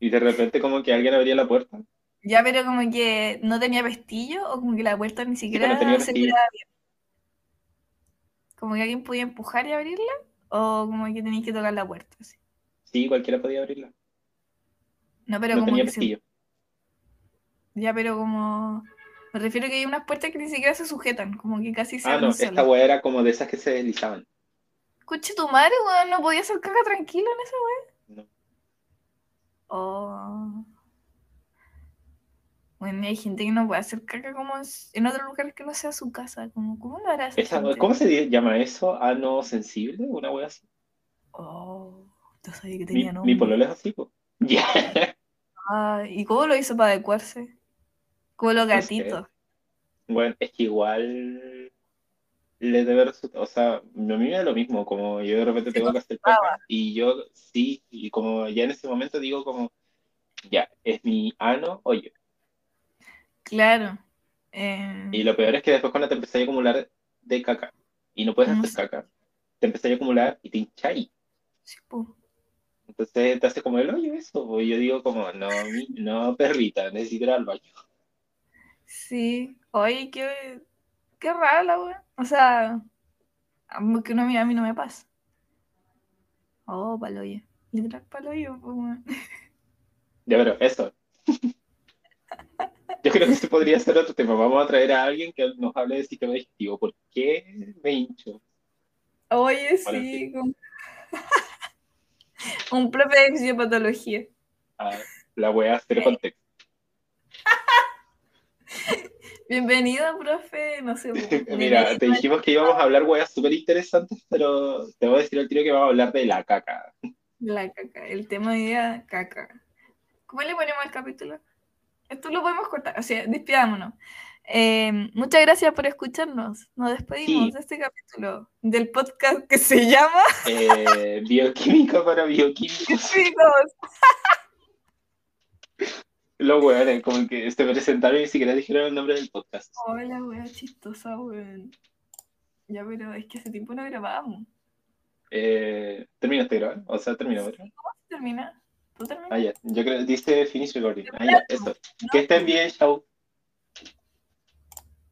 Y de repente, como que alguien abría la puerta. Ya, pero como que no tenía pestillo o como que la puerta ni siquiera pero tenía se tiraba bien. Como que alguien podía empujar y abrirla o como que tenías que tocar la puerta. así. Sí, cualquiera podía abrirla. No, pero No como tenía que se-. Ya, pero como. Me refiero que hay unas puertas que ni siquiera se sujetan, como que casi se Ah, no, esta weá era como de esas que se deslizaban. Escuche tu madre, weón, no podía hacer caca tranquilo en esa weá. No. Oh. Bueno, hay gente que no puede hacer caca como en, otro lugar que no sea su casa. Como, ¿Cómo lo hará esa Esa- gente? ¿Cómo se llama eso? ¿Ano sensible? ¿Una weá así? Oh, yo sabía que Mi, tenía mi nombre. pololo es así, po. (laughs) Ya. Ah, ¿y cómo lo hizo para adecuarse? Como los No sé. gatitos. Bueno, es que igual le debe resultar, o sea, a mí me da lo mismo, como yo de repente tengo que hacer caca y yo sí, y como ya en ese momento digo como, ya, es mi ano o yo. Claro. Eh, Y lo peor es que después cuando te empezás a acumular de caca y no puedes No hacer sé. caca, te empezás a acumular y te hincháis. sí, po. Entonces te hace como el hoyo eso. Y yo digo como, no, mi- no, perrita, necesito ir al baño. Sí. Oye, qué, qué rara la wea. O sea, que no, a mí no me pasa. Oh, paloyo. Literal paloyo, pues. Ya, pero eso. Yo creo que este podría ser otro tema. Vamos a traer a alguien que nos hable de sistema digestivo. ¿Por qué me hincho? Oye, sí. con- (laughs) Un profe de fisiopatología. Ah, la voy a hacer contexto. Bienvenido, profe. No sé. (laughs) Mira, te dijimos que íbamos a hablar weas súper interesantes, pero te voy a decir al tiro que vamos a hablar de la caca. La caca. El tema de día, caca. ¿Cómo le ponemos al capítulo? Esto lo podemos cortar. O sea, despidámonos. Eh, muchas gracias por escucharnos. Nos despedimos Sí. de este capítulo del podcast que se llama Eh, bioquímica para bioquímicos. (laughs) Los weones, como que se presentaron y ni siquiera dijeron el nombre del podcast. Hola, wea chistosa, weón. Ya, pero es que hace tiempo no grabábamos. Eh, ¿Terminaste de grabar? O sea, terminó. ¿verdad? ¿Cómo se termina? ¿Tú terminas? Ah, ya. Yo creo que dice finish recording. Ah, ya, eso. Que estén bien, chao.